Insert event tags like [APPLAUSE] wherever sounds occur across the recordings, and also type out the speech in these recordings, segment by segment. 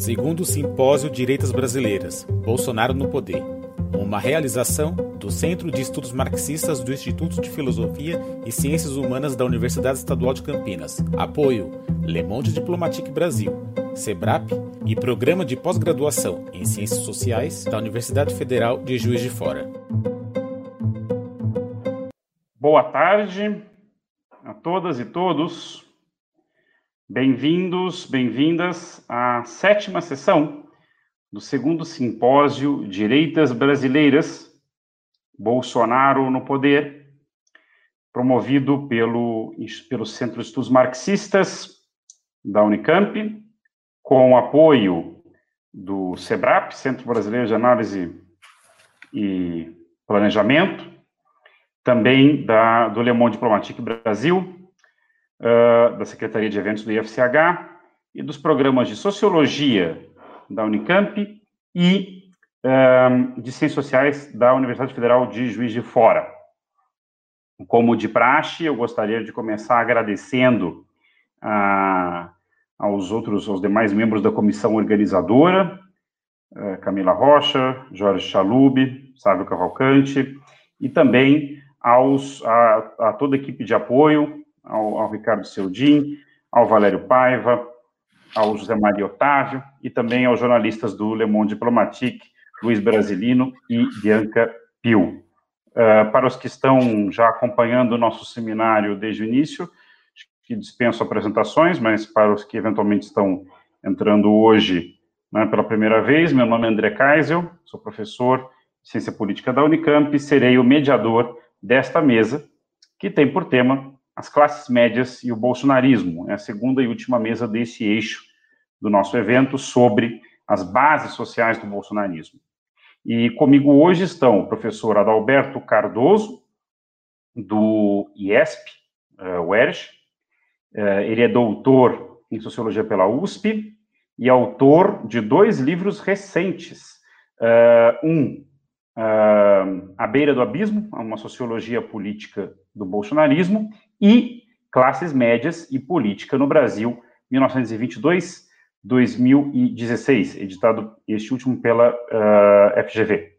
Segundo o Simpósio Direitas Brasileiras, Bolsonaro no Poder. Uma realização do Centro de Estudos Marxistas do Instituto de Filosofia e Ciências Humanas da Universidade Estadual de Campinas. Apoio Le Monde Diplomatique Brasil, SEBRAP e Programa de Pós-Graduação em Ciências Sociais da Universidade Federal de Juiz de Fora. Boa tarde a todas e todos. Bem-vindos, bem-vindas à sétima sessão do segundo simpósio Direitas Brasileiras, Bolsonaro no Poder, promovido pelo, pelo Centro de Estudos Marxistas da Unicamp, com o apoio do SEBRAP, Centro Brasileiro de Análise e Planejamento, também da, do Le Monde Diplomatique Brasil, uh, da Secretaria de Eventos do IFCH e dos programas de Sociologia da Unicamp e uh, de Ciências Sociais da Universidade Federal de Juiz de Fora. Como de praxe, eu gostaria de começar agradecendo uh, aos outros, aos demais membros da comissão organizadora, Camila Rocha, Jorge Chalub, Sávio Cavalcante, e também aos, a, a toda a equipe de apoio, ao, ao Ricardo Seudin, ao Valério Paiva, ao José Maria Otávio e também aos jornalistas do Le Monde Diplomatique, Luiz Brasilino e Bianca Pio. Uh, para os que estão já acompanhando o nosso seminário desde o início, que dispenso apresentações, mas para os que eventualmente estão entrando hoje né, pela primeira vez, meu nome é André Kaisel, sou professor de Ciência Política da Unicamp e serei o mediador desta mesa, que tem por tema as classes médias e o bolsonarismo. É a segunda e última mesa desse eixo do nosso evento sobre as bases sociais do bolsonarismo. E comigo hoje estão o professor Adalberto Cardoso, do IESP, uh, UERJ. Uh, ele é doutor em Sociologia pela USP e autor de dois livros recentes. Uh, um, uh, À Beira do Abismo, uma sociologia política do bolsonarismo, e Classes Médias e Política no Brasil, 1922-2016, editado este último pela uh, ah, FGV.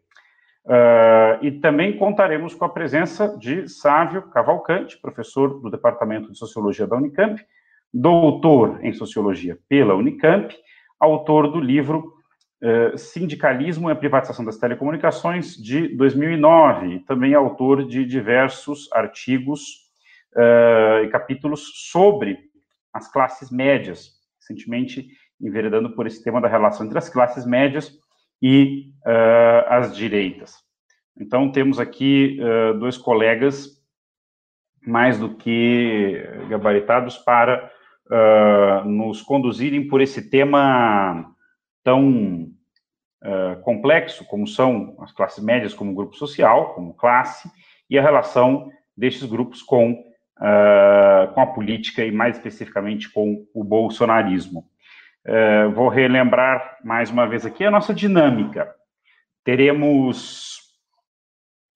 Uh, e também contaremos com a presença de Sávio Cavalcante, professor do Departamento de Sociologia da Unicamp, doutor em Sociologia pela Unicamp, autor do livro uh, Sindicalismo e a Privatização das Telecomunicações, de 2009, e também autor de diversos artigos uh, capítulos sobre as classes médias, recentemente enveredando por esse tema da relação entre as classes médias e uh, as direitas. Então, temos aqui uh, dois colegas mais do que gabaritados para uh, nos conduzirem por esse tema tão complexo como são as classes médias como grupo social, como classe, e a relação destes grupos com uh, com a política e, mais especificamente, com o bolsonarismo. Uh, vou relembrar mais uma vez aqui a nossa dinâmica. Teremos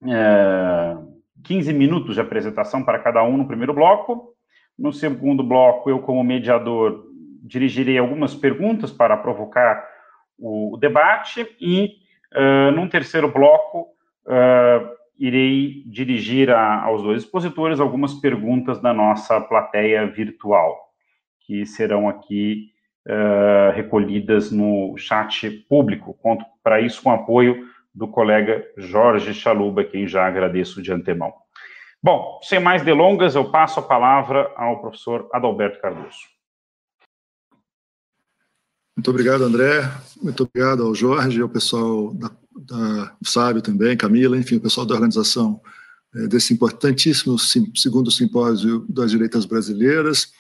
uh, ah, 15 minutos de apresentação para cada um no primeiro bloco. No segundo bloco, eu, como mediador, dirigirei algumas perguntas para provocar o, debate. E, uh, num terceiro bloco, uh, irei dirigir a, aos dois expositores algumas perguntas da nossa plateia virtual, que serão aqui uh, recolhidas no chat público. Conto para isso com o apoio do colega Jorge Chaluba, quem já agradeço de antemão. Bom, sem mais delongas, eu passo a palavra ao professor Adalberto Cardoso. Muito obrigado, André. Muito obrigado ao Jorge e ao pessoal da da Sábio também, Camila, enfim, o pessoal da organização é, desse importantíssimo sim, segundo simpósio das direitas brasileiras.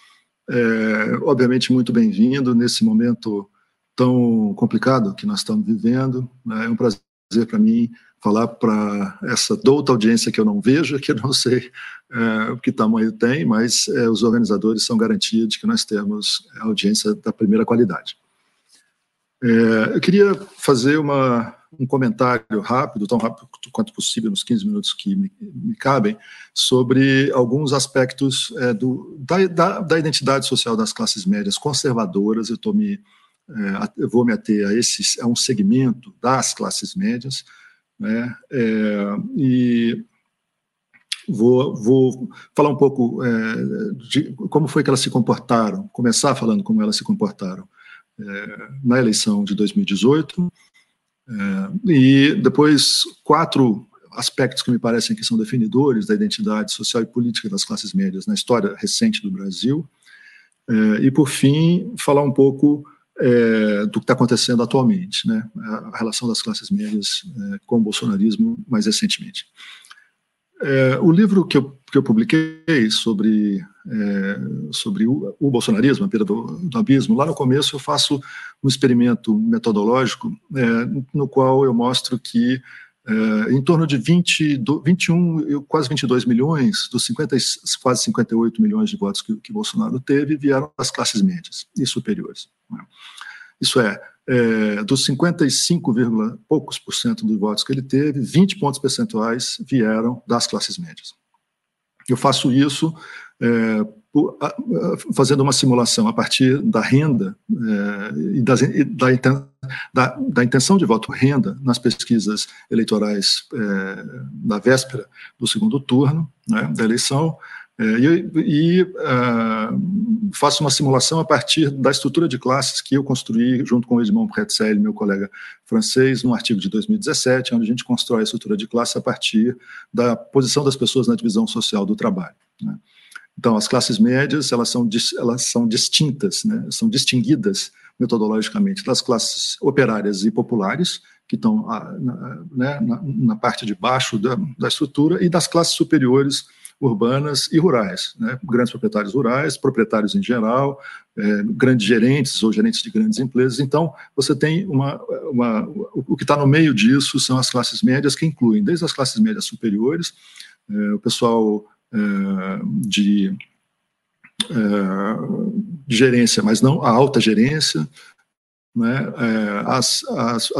É, obviamente, muito bem-vindo nesse momento tão complicado que nós estamos vivendo. Né? É um prazer para mim falar para essa douta audiência que eu não vejo, que eu não sei é, que tamanho tem, mas é, os organizadores são garantia de que nós temos audiência da primeira qualidade. É, eu queria fazer uma, um comentário rápido, tão rápido quanto possível, nos 15 minutos que me, me cabem, sobre alguns aspectos é, do, da, da, da, identidade social das classes médias conservadoras. Eu estou me é, eu vou me ater a, esses, a um segmento das classes médias, né, é, e vou, vou falar um pouco é, de como foi que elas se comportaram, começar falando como elas se comportaram é, na eleição de 2018, é, e depois quatro aspectos que me parecem que são definidores da identidade social e política das classes médias na história recente do Brasil, é, e por fim falar um pouco é, do que está acontecendo atualmente, né, a relação das classes médias é, com o bolsonarismo mais recentemente. É, o livro que eu, que eu publiquei sobre, é, sobre o, o, bolsonarismo, a perda do, do, abismo, lá no começo eu faço um experimento metodológico é, no qual eu mostro que é, em torno de 20, 21, quase 22 milhões dos 50, quase 58 milhões de votos que, que Bolsonaro teve vieram das classes médias e superiores. Né? Isso é, é, dos 55, poucos por cento dos votos que ele teve, 20 pontos percentuais vieram das classes médias. Eu faço isso é, por, a, fazendo uma simulação a partir da renda é, e, das, e da, da, da, intenção de voto renda nas pesquisas eleitorais é, da véspera do segundo turno né, da eleição, e, e uh, faço uma simulação a partir da estrutura de classes que eu construí junto com o Edmond Pretzel, meu colega francês, num artigo de 2017, onde a gente constrói a estrutura de classe a partir da posição das pessoas na divisão social do trabalho. Né? Então, as classes médias elas são, elas são distintas, né? são distinguidas metodologicamente das classes operárias e populares, que estão ah, na, né, na, na parte de baixo da, da estrutura, e das classes superiores urbanas e rurais, né? grandes proprietários rurais, proprietários em geral, é, grandes gerentes ou gerentes de grandes empresas. Então, você tem uma. uma o que está no meio disso são as classes médias, que incluem desde as classes médias superiores, é, o pessoal é, de, é, de gerência, mas não a alta gerência, né? É, as, as,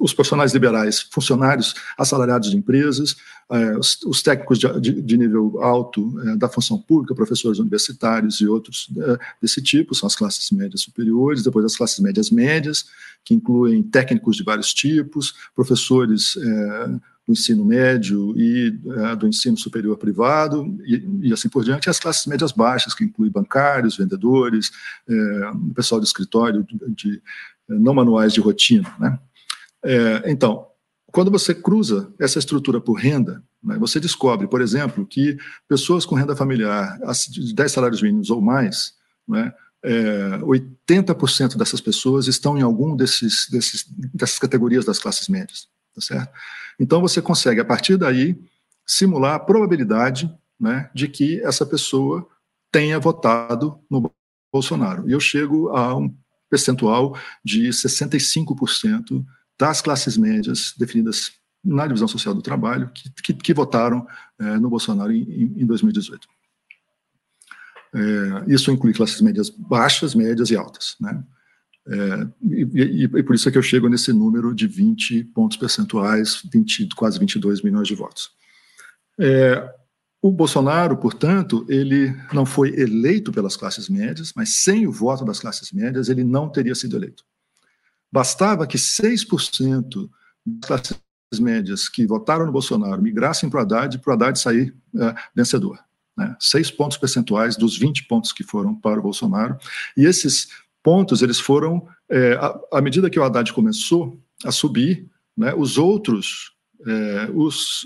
os profissionais liberais, funcionários assalariados de empresas, eh, os, os, técnicos de, nível alto eh, da função pública, professores universitários e outros eh, desse tipo, são as classes médias superiores, depois as classes médias médias, que incluem técnicos de vários tipos, professores do ensino médio e do ensino superior privado, e, assim por diante, as classes médias baixas, que incluem bancários, vendedores, pessoal de escritório, de não manuais de rotina, né? É, então, quando você cruza essa estrutura por renda, né, você descobre, por exemplo, que pessoas com renda familiar de 10 salários mínimos ou mais, né, é, 80% dessas pessoas estão em algum desses, desses, dessas categorias das classes médias, tá certo? Então você consegue, a partir daí, simular a probabilidade né, de que essa pessoa tenha votado no Bolsonaro. E eu chego a um percentual de 65% das classes médias definidas na divisão social do trabalho que, que, que votaram é, no Bolsonaro em, em 2018. É, isso inclui classes médias baixas, médias e altas. Né? É, e, e, e, por isso é que eu chego nesse número de 20 pontos percentuais, 20, quase 22 milhões de votos. É, o Bolsonaro, portanto, ele não foi eleito pelas classes médias, mas sem o voto das classes médias, ele não teria sido eleito. Bastava que 6% das classes médias que votaram no Bolsonaro migrassem para o Haddad para o Haddad sair é, vencedor. Né? Seis pontos percentuais dos 20 pontos que foram para o Bolsonaro. E esses pontos, eles foram, é, à, à medida que o Haddad começou a subir, né, os outros é, os,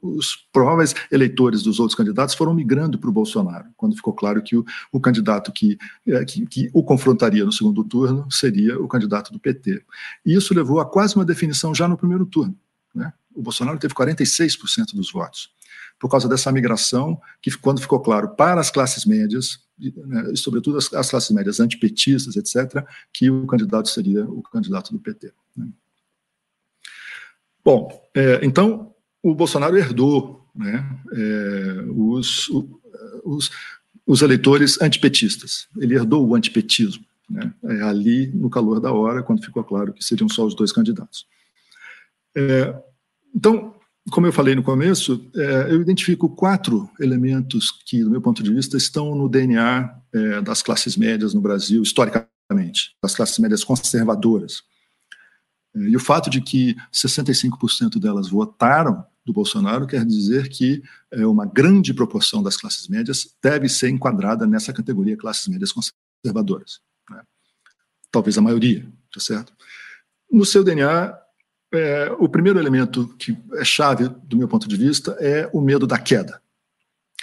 os, prováveis eleitores dos outros candidatos foram migrando para o Bolsonaro, quando ficou claro que o, o candidato que, é, que, que, o confrontaria no segundo turno seria o candidato do PT. E isso levou a quase uma definição já no primeiro turno. Né? O Bolsonaro teve 46% dos votos, por causa dessa migração, que quando ficou claro para as classes médias, né, sobretudo as, as, classes médias antipetistas, etc., que o candidato seria o candidato do PT. Né? Bom, é, então o Bolsonaro herdou né, é, os, os, os, eleitores antipetistas. Ele herdou o antipetismo, né, é, ali no calor da hora, quando ficou claro que seriam só os dois candidatos. É, então, como eu falei no começo, é, eu identifico quatro elementos que, do meu ponto de vista, estão no DNA é, das classes médias no Brasil, historicamente das classes médias conservadoras. E o fato de que 65% delas votaram do Bolsonaro quer dizer que é, uma grande proporção das classes médias deve ser enquadrada nessa categoria classes médias conservadoras. Né? Talvez a maioria, tá certo? No seu DNA, é, o primeiro elemento que é chave do meu ponto de vista é o medo da queda.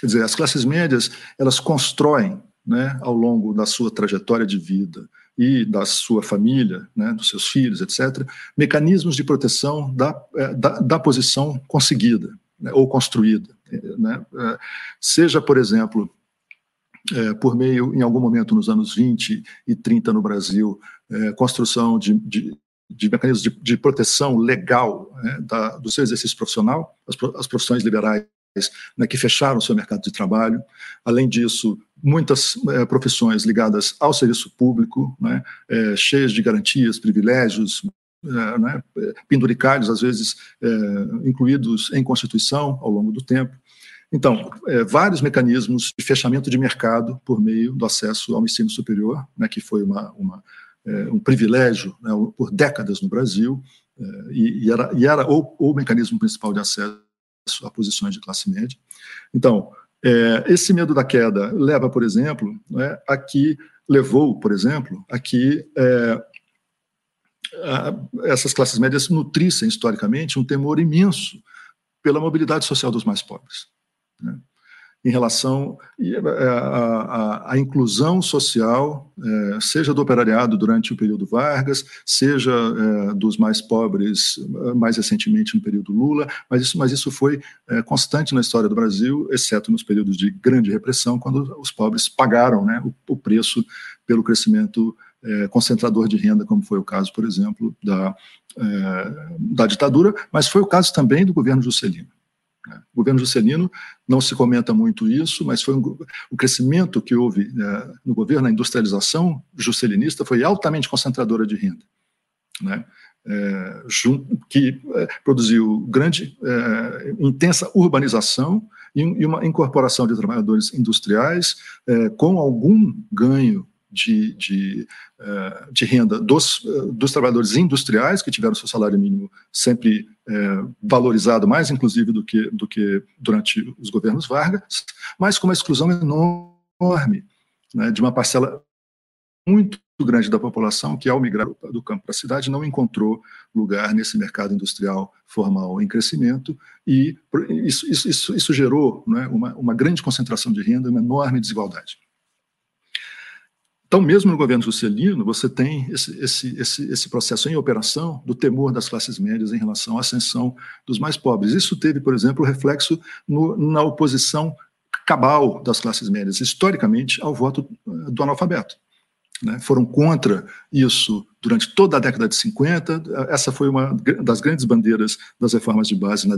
Quer dizer, as classes médias elas constroem, né, ao longo da sua trajetória de vida, e da sua família, né, dos seus filhos, etc., mecanismos de proteção da, é, da, da posição conseguida né, ou construída. Né, é, seja, por exemplo, é, por meio, em algum momento nos anos 20 e 30 no Brasil, é, construção de, de, de mecanismos de, de, proteção legal né, da, do seu exercício profissional, as, as profissões liberais né, que fecharam o seu mercado de trabalho. Além disso, muitas é, profissões ligadas ao serviço público, né, é, cheias de garantias, privilégios, é, né, às vezes incluídos em Constituição ao longo do tempo. Então, vários mecanismos de fechamento de mercado por meio do acesso ao ensino superior, né, que foi uma, uma um privilégio né, por décadas no Brasil, e, e, era, e era o, o mecanismo principal de acesso a posições de classe média. Então, é, esse medo da queda leva, por exemplo, né, a que levou, por exemplo, a que é, a, essas classes médias nutrissem historicamente um temor imenso pela mobilidade social dos mais pobres. Né? Em relação à, inclusão social, é, seja do operariado durante o período Vargas, seja é, dos mais pobres mais recentemente no período Lula, mas isso, mas isso foi constante na história do Brasil, exceto nos períodos de grande repressão, quando os pobres pagaram né, o preço pelo crescimento concentrador de renda, como foi o caso, por exemplo, da, da ditadura, mas foi o caso também do governo Juscelino. Né? O governo Juscelino, não se comenta muito isso, mas foi um, o crescimento que houve né, no governo, a industrialização juscelinista foi altamente concentradora de renda, né? é, que é, produziu grande, é, intensa urbanização e, e, uma incorporação de trabalhadores industriais é, com algum ganho de, de, eh, de renda dos, eh, dos trabalhadores industriais, que tiveram seu salário mínimo sempre é, valorizado, mais inclusive do que, do que durante os governos Vargas, mas com uma exclusão enorme né, de uma parcela muito grande da população que, ao migrar do campo para a cidade, não encontrou lugar nesse mercado industrial formal em crescimento, e isso, isso, isso, gerou né, uma, uma grande concentração de renda, uma enorme desigualdade. Então, mesmo no governo Juscelino, você tem esse, esse, esse, esse, processo em operação do temor das classes médias em relação à ascensão dos mais pobres. Isso teve, por exemplo, reflexo no, na oposição cabal das classes médias, historicamente, ao voto eh, do analfabeto. Né? Foram contra isso durante toda a década de 50. Essa foi uma das grandes bandeiras das reformas de base na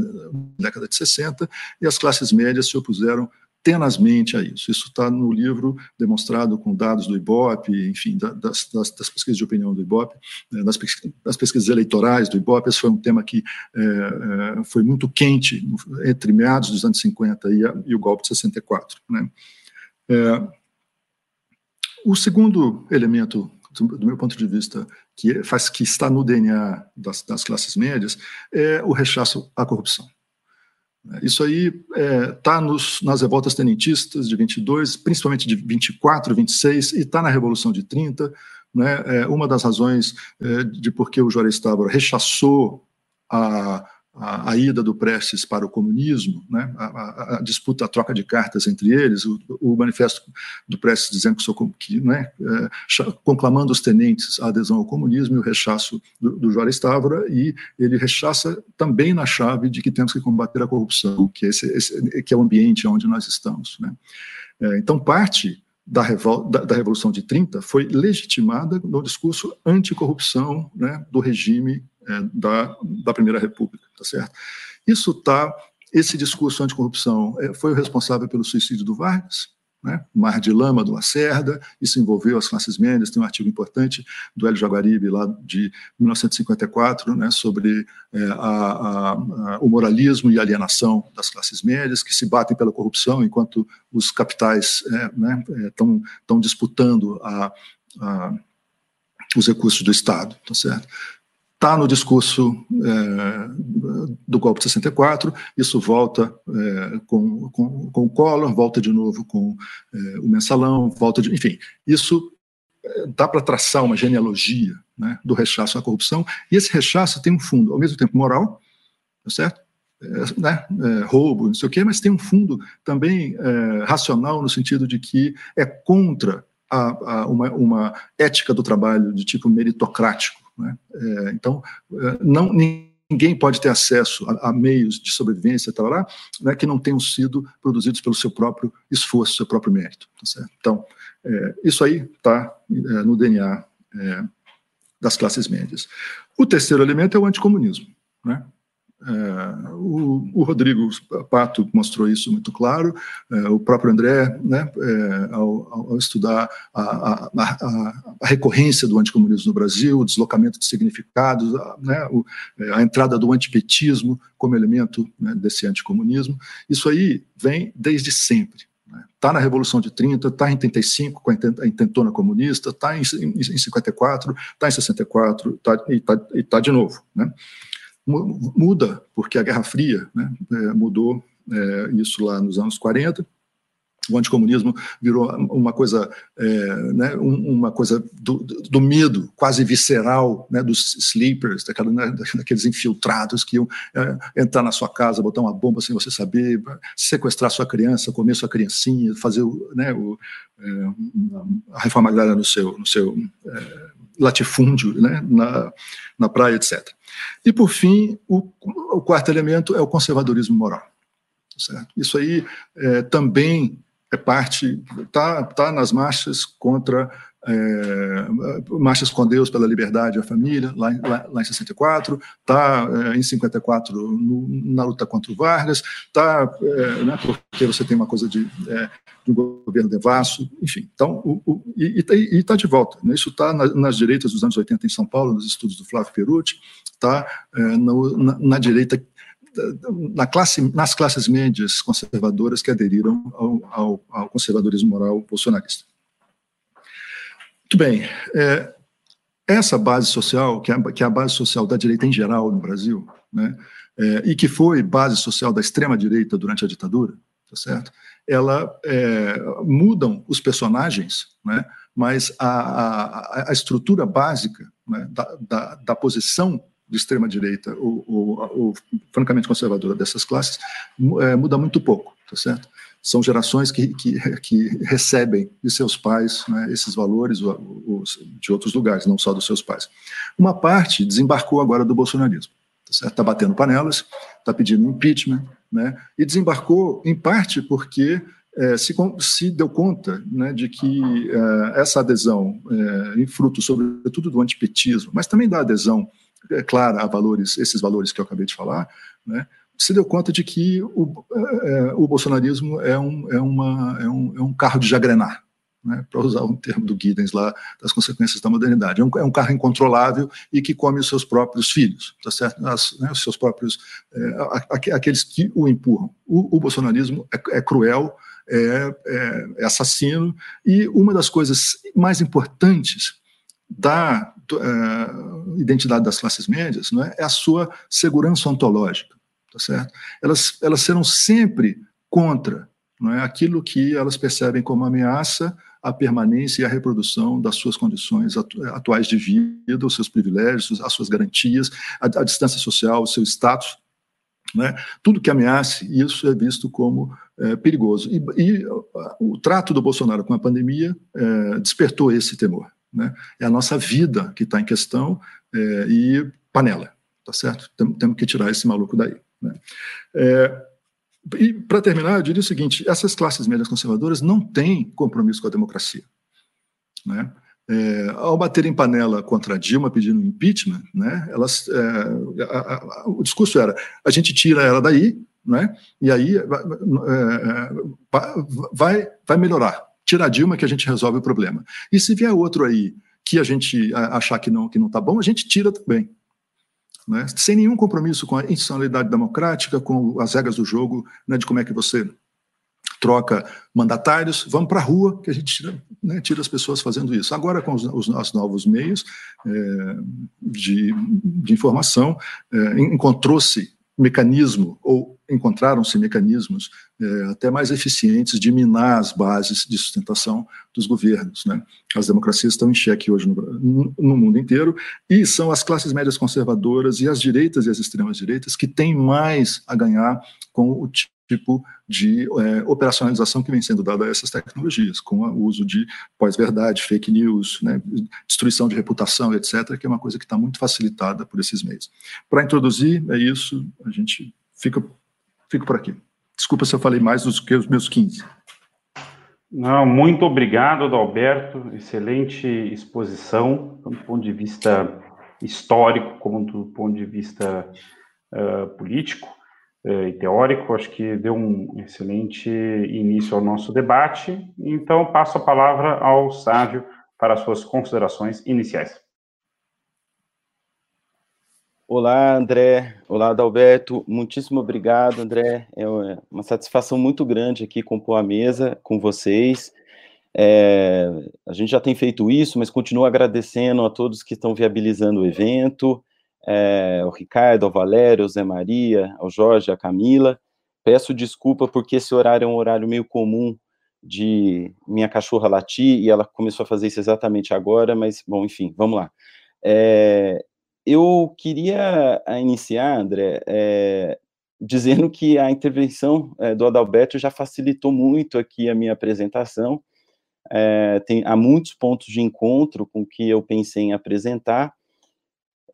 década de 60, e as classes médias se opuseram tenazmente a isso. Isso está no livro demonstrado com dados do IBOP, enfim, das, das, das pesquisas de opinião do IBOP, né, das, das, pesquisas eleitorais do IBOP. Esse foi um tema que é, é, foi muito quente entre meados dos anos 50 e, a, e o golpe de 64. Né? É, o segundo elemento, do, meu ponto de vista, que faz que está no DNA das, das classes médias, é o rechaço à corrupção. Isso aí está é, tá nas revoltas tenentistas de 22, principalmente de 24, 26, e está na Revolução de 30. Né? É, uma das razões é, de por que o Juarez Távora rechaçou a, a, a, ida do Prestes para o comunismo, né, a, a, a, disputa, a troca de cartas entre eles, o, o manifesto do Prestes dizendo que, sou, que né, é, conclamando os tenentes a adesão ao comunismo e o rechaço do, do Juarez Távora, e ele rechaça também na chave de que temos que combater a corrupção, que, esse, esse, que é o ambiente onde nós estamos. Né. É, então, parte da, revol, da, da, Revolução de 30 foi legitimada no discurso anticorrupção né, do regime é, da, da Primeira República, tá certo? Isso tá, esse discurso anticorrupção é, foi o responsável pelo suicídio do Vargas, né? Mar de Lama do Lacerda, isso envolveu as classes médias, tem um artigo importante do Hélio Jaguaribe, lá de 1954, né, sobre é, a, a, a, o moralismo e alienação das classes médias, que se batem pela corrupção, enquanto os capitais estão é, né, é, disputando os recursos do Estado, tá certo? Está no discurso é, do golpe de 64, isso volta é, com, com, com o Collor, volta de novo com é, o mensalão, volta de. Enfim, isso é, dá para traçar uma genealogia né, do rechaço à corrupção, e esse rechaço tem um fundo, ao mesmo tempo moral, tá certo? É, né, é, roubo, não sei o quê, mas tem um fundo também racional, no sentido de que é contra a, a uma, uma ética do trabalho de tipo meritocrático né? É, então, é, não, ninguém pode ter acesso a, a meios de sobrevivência tal, lá, né, que não tenham sido produzidos pelo seu próprio esforço, seu próprio mérito. Tá então, é, isso aí está é, no DNA é, das classes médias. O terceiro elemento é o anticomunismo. Né? É, o, o, Rodrigo Pato mostrou isso muito claro, é, o próprio André, né, é, ao, ao, estudar a, a, a, a, recorrência do anticomunismo no Brasil, o deslocamento de significados, né, o, é, a entrada do antipetismo como elemento né, desse anticomunismo, isso aí vem desde sempre. Está né. na Revolução de 30, está em 35 com a intentona comunista, está em, em, em 54, está em 64 tá, e está tá de novo. Né? Muda, porque a Guerra Fria né, é, mudou é, isso lá nos anos 40, o anticomunismo virou uma coisa, é, né, uma coisa do, do, medo quase visceral né, dos sleepers, daquela, né, [LAUGHS] daqueles infiltrados que iam é, entrar na sua casa, botar uma bomba sem você saber, sequestrar sua criança, comer sua criancinha, fazer né, o, é, a reforma agrária no seu, no seu é, latifúndio, né, na, na praia, etc. E, por fim, o, o quarto elemento é o conservadorismo moral. Certo? Isso aí é, também é parte, está tá nas marchas contra é, Marchas com Deus pela Liberdade e a Família, lá, lá, lá em 64, está é, em 54 no, na luta contra o Vargas, está, é, né, porque você tem uma coisa de, é, de um governo devasso, enfim. Então, o, o, e está de volta. Né, isso está na, nas direitas dos anos 80 em São Paulo, nos estudos do Flávio Perucci, está é, na, na direita na classe, nas classes médias conservadoras que aderiram ao, ao, ao conservadorismo moral bolsonarista. Muito bem. É, essa base social, que é, que é, a base social da direita em geral no Brasil, né, é, e que foi base social da extrema-direita durante a ditadura, tá certo? Ela é, mudam os personagens, né, mas a, a, a estrutura básica né, da, da, da posição de extrema-direita ou, ou, ou, francamente conservadora dessas classes é, muda muito pouco, tá certo? São gerações que, que, que recebem de seus pais né, esses valores de outros lugares, não só dos seus pais. Uma parte desembarcou agora do bolsonarismo, está tá batendo panelas, está pedindo impeachment, né, e desembarcou em parte porque é, se, se, deu conta né, de que é, essa adesão, é, em fruto sobretudo do antipetismo, mas também da adesão é, clara a valores, esses valores que eu acabei de falar, né, se deu conta de que o, é, o bolsonarismo é um, é, uma, é, um, é um carro de jagrenar, né, para usar um termo do Giddens lá, das consequências da modernidade. É um, é um, carro incontrolável e que come os seus próprios filhos, tá certo? As, né, os seus próprios, é, aqueles que o empurram. O, o bolsonarismo é, é cruel, é, é, é, assassino, e uma das coisas mais importantes da é, identidade das classes médias não é, é a sua segurança ontológica tá certo? Elas, elas serão sempre contra não é, aquilo que elas percebem como ameaça à permanência e à reprodução das suas condições atuais de vida, os seus privilégios, as suas garantias, a, a distância social, o seu status. Né? Tudo que ameace isso é visto como é, perigoso. E, e, o trato do Bolsonaro com a pandemia é, despertou esse temor. Né? É a nossa vida que está em questão é, e panela, tá certo? Tem, temos que tirar esse maluco daí. Né? É, e, para terminar, eu diria o seguinte: essas classes médias conservadoras não têm compromisso com a democracia. Né? É, ao bater em panela contra Dilma pedindo impeachment, né, elas, é, a, a, o discurso era: a gente tira ela daí, né, e aí é, vai, vai melhorar. Tira a Dilma que a gente resolve o problema. E se vier outro aí que a gente achar que não que não está bom, a gente tira também né, sem nenhum compromisso com a institucionalidade democrática, com as regras do jogo, né, de como é que você troca mandatários, vamos para a rua, que a gente tira, né, tira, as pessoas fazendo isso. Agora, com os, os, os novos meios é, de, de, informação, é, encontrou-se mecanismo, ou encontraram-se mecanismos é, até mais eficientes de minar as bases de sustentação dos governos. Né? As democracias estão em xeque hoje no, no, mundo inteiro, e são as classes médias conservadoras e as direitas e as extremas direitas que têm mais a ganhar com o tipo de é, operacionalização que vem sendo dada a essas tecnologias, com o uso de pós-verdade, fake news, né, destruição de reputação, etc., que é uma coisa que está muito facilitada por esses meios. Para introduzir, é isso, a gente fica, fica por aqui. Desculpa se eu falei mais do que os meus 15. Não, muito obrigado, Adalberto. Excelente exposição, do ponto de vista histórico como do ponto de vista uh, político e teórico. Acho que deu um excelente início ao nosso debate. Então, passo a palavra ao Sávio para as suas considerações iniciais. Olá, André. Olá, Adalberto. Muitíssimo obrigado, André. É uma satisfação muito grande aqui compor a mesa com vocês. É, a gente já tem feito isso, mas continuo agradecendo a todos que estão viabilizando o evento, é, ao Ricardo, ao Valério, ao Zé Maria, ao Jorge, à Camila. Peço desculpa porque esse horário é um horário meio comum de minha cachorra latir e ela começou a fazer isso exatamente agora, mas, bom, enfim, vamos lá. É, eu queria ah, iniciar, André, é, dizendo que a intervenção é, do Adalberto já facilitou muito aqui a minha apresentação. É, tem, há muitos pontos de encontro com que eu pensei em apresentar,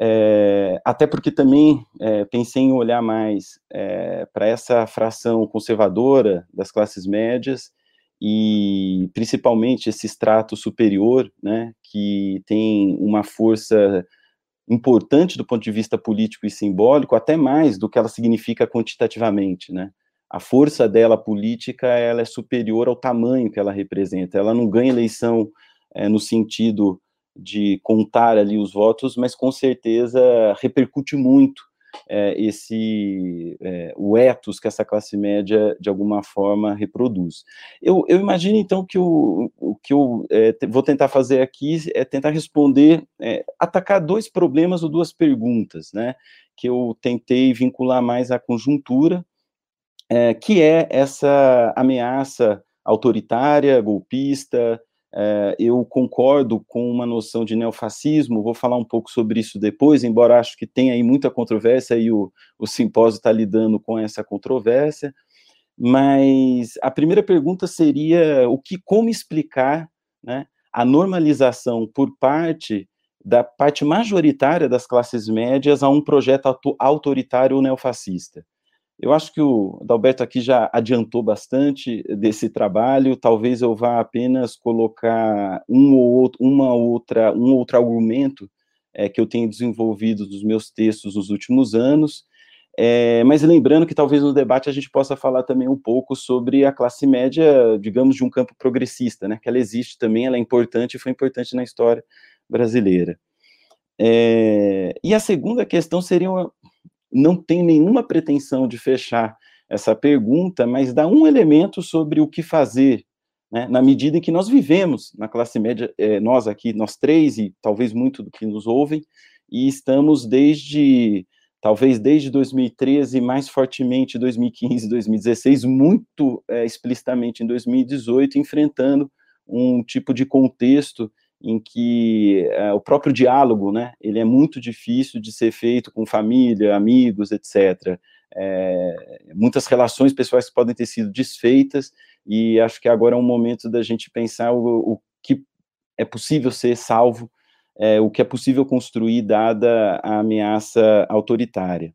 é, até porque também é, pensei em olhar mais é, para essa fração conservadora das classes médias e principalmente esse extrato superior, né, que tem uma força importante do ponto de vista político e simbólico, até mais do que ela significa quantitativamente, né? A força dela política, ela é superior ao tamanho que ela representa. Ela não ganha eleição é, no sentido de contar ali os votos, mas com certeza repercute muito é, esse é, o ethos que essa classe média de alguma forma reproduz. Eu, eu imagino então que o, o que eu é, vou tentar fazer aqui é tentar responder, é, atacar dois problemas ou duas perguntas, né, que eu tentei vincular mais à conjuntura, é, que é essa ameaça autoritária, golpista, é, eu concordo com uma noção de neofascismo, vou falar um pouco sobre isso depois, embora acho que tem aí muita controvérsia e o, o simpósio está lidando com essa controvérsia. Mas a primeira pergunta seria o que, como explicar né, a normalização por parte da parte majoritária das classes médias a um projeto autoritário neofascista. Eu acho que o Dalberto aqui já adiantou bastante desse trabalho. Talvez eu vá apenas colocar um ou outro, uma outra, um outro argumento é, que eu tenho desenvolvido nos meus textos nos últimos anos. É, mas lembrando que talvez no debate a gente possa falar também um pouco sobre a classe média, digamos, de um campo progressista, né? Que ela existe também, ela é importante e foi importante na história brasileira. É, e a segunda questão seria não tem nenhuma pretensão de fechar essa pergunta, mas dá um elemento sobre o que fazer, né, na medida em que nós vivemos na classe média, é, nós aqui, nós três, e talvez muito do que nos ouvem, e estamos desde, talvez desde 2013, mais fortemente 2015, 2016, muito é, explicitamente em 2018, enfrentando um tipo de contexto em que é, o próprio diálogo, né, ele é muito difícil de ser feito com família, amigos, etc. É, muitas relações pessoais podem ter sido desfeitas e acho que agora é um momento da gente pensar o, o que é possível ser salvo, é, o que é possível construir dada a ameaça autoritária.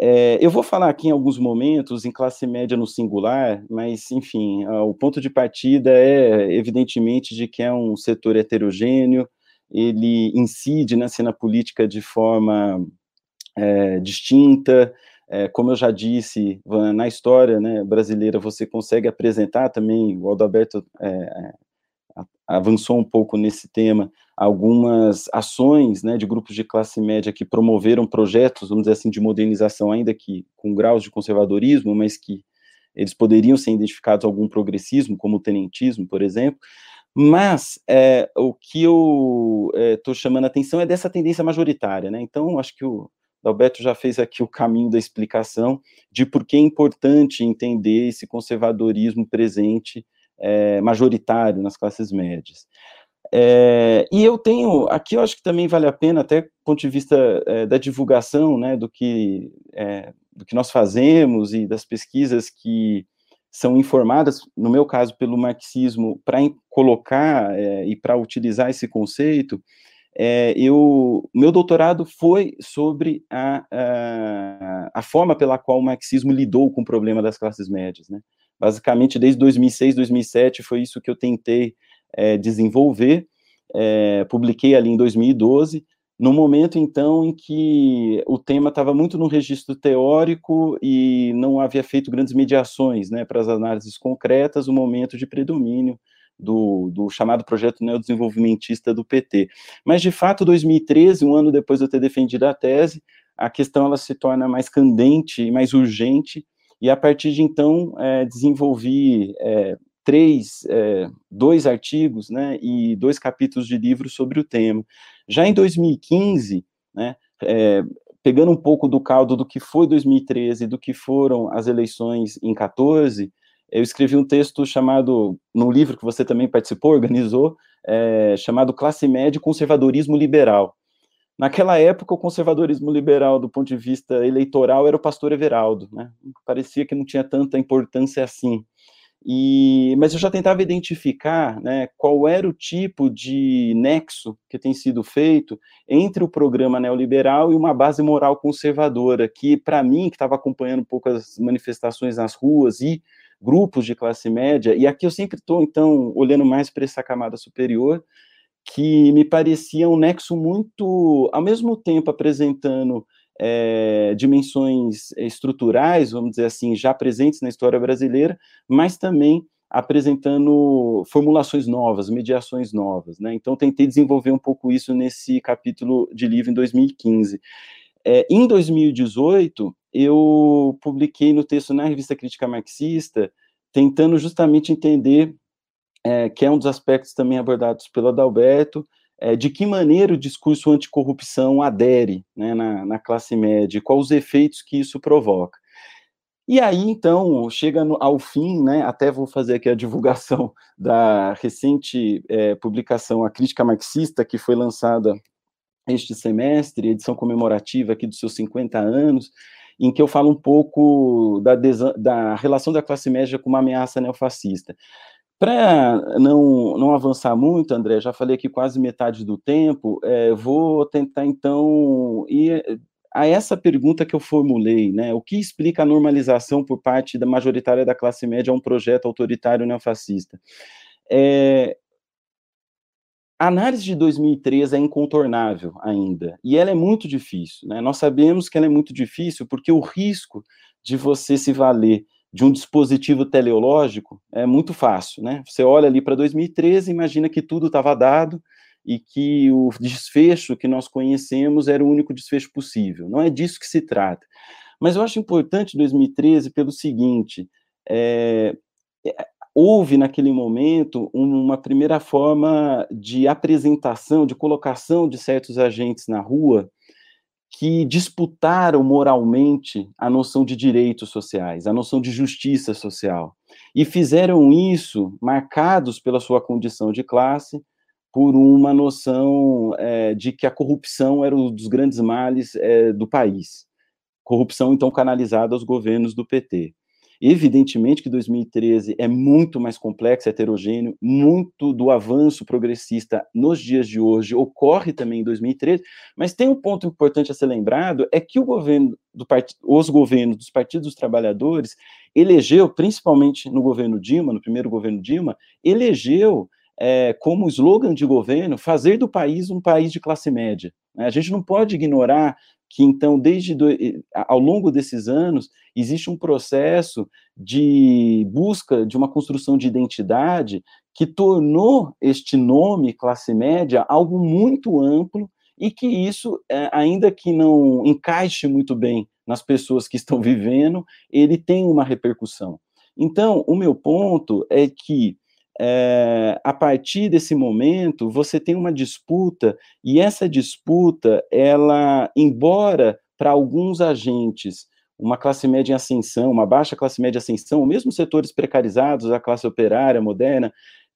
É, eu vou falar aqui em alguns momentos em classe média no singular, mas, enfim, o ponto de partida é, evidentemente, de que é um setor heterogêneo, ele incide na cena política de forma é, distinta, é, como eu já disse, na história né, brasileira você consegue apresentar também, o Alberto é, avançou um pouco nesse tema, algumas ações né, de grupos de classe média que promoveram projetos, vamos dizer assim, de modernização, ainda que com graus de conservadorismo, mas que eles poderiam ser identificados algum progressismo, como o tenentismo, por exemplo, mas é, o que eu estou é, chamando a atenção é dessa tendência majoritária, né? Então, acho que o Alberto já fez aqui o caminho da explicação de por que é importante entender esse conservadorismo presente é, majoritário nas classes médias. É, e eu tenho, aqui eu acho que também vale a pena, até do ponto de vista é, da divulgação, né, do que, é, do que nós fazemos e das pesquisas que são informadas, no meu caso, pelo marxismo, para colocar é, e para utilizar esse conceito, é, eu, meu doutorado foi sobre a, a, a, forma pela qual o marxismo lidou com o problema das classes médias, né? Basicamente, desde 2006, 2007, foi isso que eu tentei é, desenvolver, é, publiquei ali em 2012, no momento, então, em que o tema estava muito no registro teórico e não havia feito grandes mediações né, para as análises concretas, o momento de predomínio do, do, chamado projeto neodesenvolvimentista do PT. Mas, de fato, 2013, um ano depois de eu ter defendido a tese, a questão ela se torna mais candente e mais urgente, e a partir de então é, desenvolvi é, três, é, dois artigos, né, e dois capítulos de livro sobre o tema. Já em 2015, né, é, pegando um pouco do caldo do que foi 2013, do que foram as eleições em 14, eu escrevi um texto chamado, no livro que você também participou, organizou, é, chamado Classe Média e Conservadorismo Liberal. Naquela época, o conservadorismo liberal, do ponto de vista eleitoral, era o pastor Everaldo, né? Parecia que não tinha tanta importância assim. E, mas eu já tentava identificar né, qual era o tipo de nexo que tem sido feito entre o programa neoliberal e uma base moral conservadora, que, para mim, que estava acompanhando um manifestações nas ruas e grupos de classe média, e aqui eu sempre estou, então, olhando mais para essa camada superior, que me parecia um nexo muito, ao mesmo tempo, apresentando é, dimensões estruturais, vamos dizer assim, já presentes na história brasileira, mas também apresentando formulações novas, mediações novas, né? Então tentei desenvolver um pouco isso nesse capítulo de livro em 2015. É, em 2018, eu publiquei no texto na revista Crítica Marxista, tentando justamente entender, é, que é um dos aspectos também abordados pelo Adalberto, é, de que maneira o discurso anticorrupção adere né, na, na, classe média, quais os efeitos que isso provoca. E aí, então, chega no, ao fim, né, até vou fazer aqui a divulgação [LAUGHS] da recente é, publicação A Crítica Marxista, que foi lançada este semestre, edição comemorativa aqui dos seus 50 anos, em que eu falo um pouco da, da relação da classe média com uma ameaça neofascista. Para não, não avançar muito, André, já falei aqui quase metade do tempo, é, vou tentar então ir a essa pergunta que eu formulei, né? O que explica a normalização por parte da majoritária da classe média a um projeto autoritário neofascista? É, a análise de 2013 é incontornável ainda, e ela é muito difícil, né? Nós sabemos que ela é muito difícil porque o risco de você se valer de um dispositivo teleológico é muito fácil, né? Você olha ali para 2013, imagina que tudo estava dado e que o desfecho que nós conhecemos era o único desfecho possível. Não é disso que se trata. Mas eu acho importante 2013 pelo seguinte: é, houve naquele momento uma primeira forma de apresentação, de colocação de certos agentes na rua que disputaram moralmente a noção de direitos sociais, a noção de justiça social, e fizeram isso marcados pela sua condição de classe, por uma noção é, de que a corrupção era um dos grandes males é, do país. Corrupção, então, canalizada aos governos do PT. Evidentemente que 2013 é muito mais complexo, heterogêneo, muito do avanço progressista nos dias de hoje ocorre também em 2013, mas tem um ponto importante a ser lembrado, é que o governo do part... os governos dos partidos dos trabalhadores elegeu, principalmente no governo Dilma, no primeiro governo Dilma, elegeu é, como slogan de governo fazer do país um país de classe média. Né? A gente não pode ignorar que então, desde do, ao longo desses anos, existe um processo de busca de uma construção de identidade que tornou este nome classe média algo muito amplo e que isso, é, ainda que não encaixe muito bem nas pessoas que estão vivendo, ele tem uma repercussão. Então, o meu ponto é que é, a partir desse momento, você tem uma disputa, e essa disputa, ela, embora para alguns agentes, uma classe média em ascensão, uma baixa classe média em ascensão, mesmo setores precarizados, a classe operária moderna,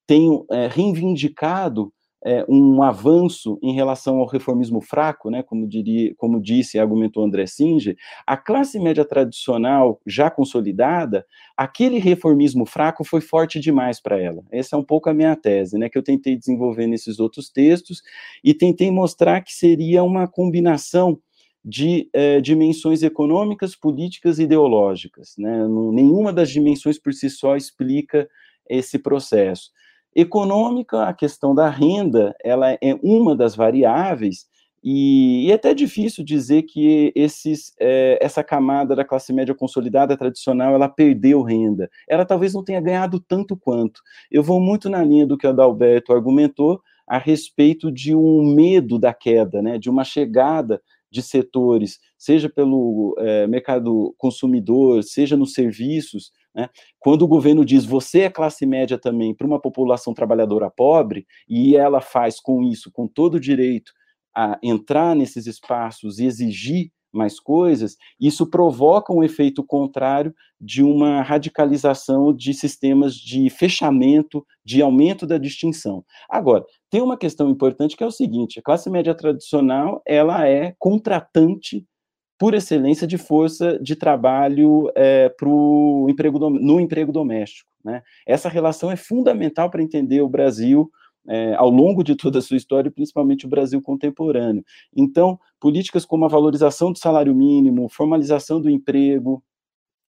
tenham é, reivindicado é, um avanço em relação ao reformismo fraco, né, como, diria, como disse e argumentou André Singer, a classe média tradicional já consolidada, aquele reformismo fraco foi forte demais para ela. Essa é um pouco a minha tese, né, que eu tentei desenvolver nesses outros textos e tentei mostrar que seria uma combinação de é, dimensões econômicas, políticas e ideológicas. Né? Nenhuma das dimensões por si só explica esse processo. Econômica, a questão da renda, ela é uma das variáveis, e, e é até difícil dizer que esses, é, essa camada da classe média consolidada tradicional, ela perdeu renda. Ela talvez não tenha ganhado tanto quanto. Eu vou muito na linha do que o Adalberto argumentou a respeito de um medo da queda, né, de uma chegada de setores, seja pelo é, mercado consumidor, seja nos serviços, né? Quando o governo diz você é classe média também para uma população trabalhadora pobre, e ela faz com isso, com todo o direito a entrar nesses espaços e exigir mais coisas, isso provoca um efeito contrário de uma radicalização de sistemas de fechamento, de aumento da distinção. Agora, tem uma questão importante que é o seguinte: a classe média tradicional ela é contratante por excelência de força de trabalho é, pro emprego no emprego doméstico. Né? Essa relação é fundamental para entender o Brasil é, ao longo de toda a sua história, principalmente o Brasil contemporâneo. Então, políticas como a valorização do salário mínimo, formalização do emprego,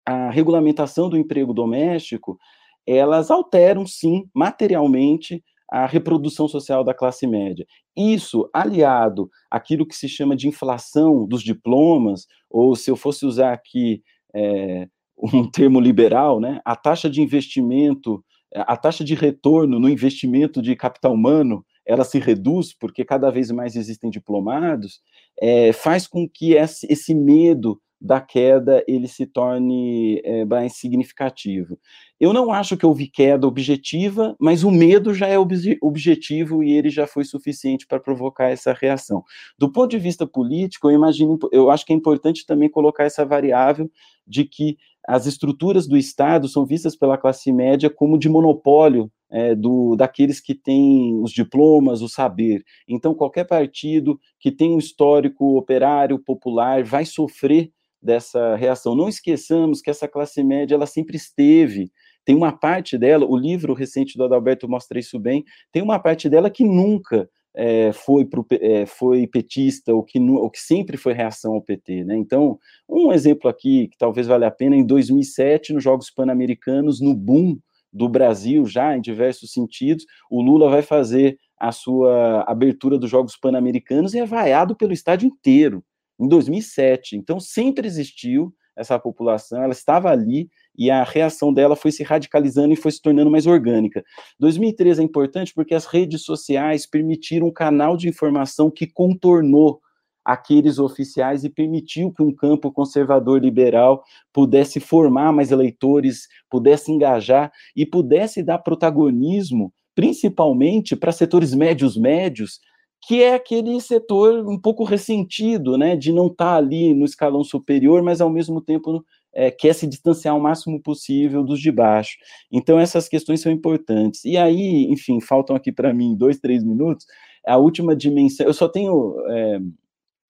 a regulamentação do emprego doméstico, elas alteram, sim, materialmente a reprodução social da classe média. Isso, aliado àquilo que se chama de inflação dos diplomas, ou se eu fosse usar aqui é, um [LAUGHS] termo liberal, né, a taxa de investimento, a taxa de retorno no investimento de capital humano, ela se reduz porque cada vez mais existem diplomados, é, faz com que esse medo da queda ele se torne é, mais significativo. Eu não acho que houve queda objetiva, mas o medo já é ob objetivo e ele já foi suficiente para provocar essa reação. Do ponto de vista político, eu imagino, eu acho que é importante também colocar essa variável de que as estruturas do Estado são vistas pela classe média como de monopólio é, do, daqueles que têm os diplomas, o saber. Então, qualquer partido que tem um histórico operário popular vai sofrer dessa reação. Não esqueçamos que essa classe média ela sempre esteve. Tem uma parte dela, o livro recente do Adalberto mostra isso bem, tem uma parte dela que nunca é, foi, pro, é, foi petista, ou que, ou que sempre foi reação ao PT. Né? Então, um exemplo aqui que talvez valha a pena, em 2007, nos Jogos Pan-Americanos, no boom do Brasil, já em diversos sentidos, o Lula vai fazer a sua abertura dos Jogos Pan-Americanos e é vaiado pelo estádio inteiro em 2007. Então, sempre existiu essa população, ela estava ali e a reação dela foi se radicalizando e foi se tornando mais orgânica. 2013 é importante porque as redes sociais permitiram um canal de informação que contornou aqueles oficiais e permitiu que um campo conservador liberal pudesse formar mais eleitores, pudesse engajar e pudesse dar protagonismo, principalmente para setores médios médios, que é aquele setor um pouco ressentido, né, de não estar tá ali no escalão superior, mas ao mesmo tempo é, quer se distanciar o máximo possível dos de baixo. Então essas questões são importantes. E aí, enfim, faltam aqui para mim dois, três minutos. A última dimensão, eu só tenho, é,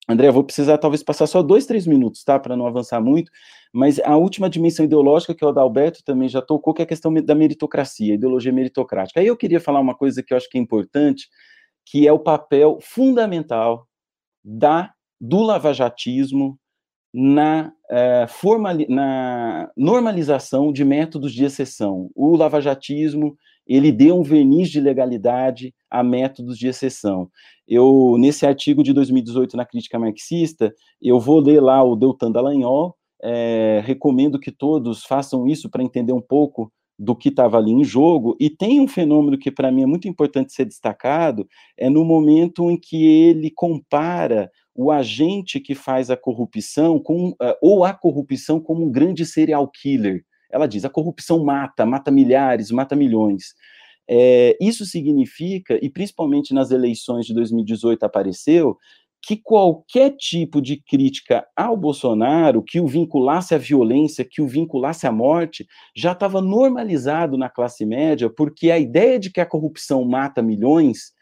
André, vou precisar talvez passar só dois, três minutos, tá, para não avançar muito. Mas a última dimensão ideológica que o Adalberto também já tocou, que é a questão da meritocracia, ideologia meritocrática. Aí eu queria falar uma coisa que eu acho que é importante que é o papel fundamental da, do lavajatismo na, é, na normalização de métodos de exceção. O lavajatismo ele deu um verniz de legalidade a métodos de exceção. Eu nesse artigo de 2018 na crítica marxista, eu vou ler lá o Deltan Dallagnol, é, recomendo que todos façam isso para entender um pouco do que estava ali em jogo, e tem um fenômeno que para mim é muito importante ser destacado, é no momento em que ele compara o agente que faz a corrupção com, uh, ou a corrupção como um grande serial killer. ela diz: a corrupção mata, mata milhares, mata milhões. É, isso significa, e principalmente nas eleições de 2018 apareceu, que qualquer tipo de crítica ao Bolsonaro, que o vinculasse à violência, que o vinculasse à morte, já estava normalizado na classe média, porque a ideia de que a corrupção mata milhões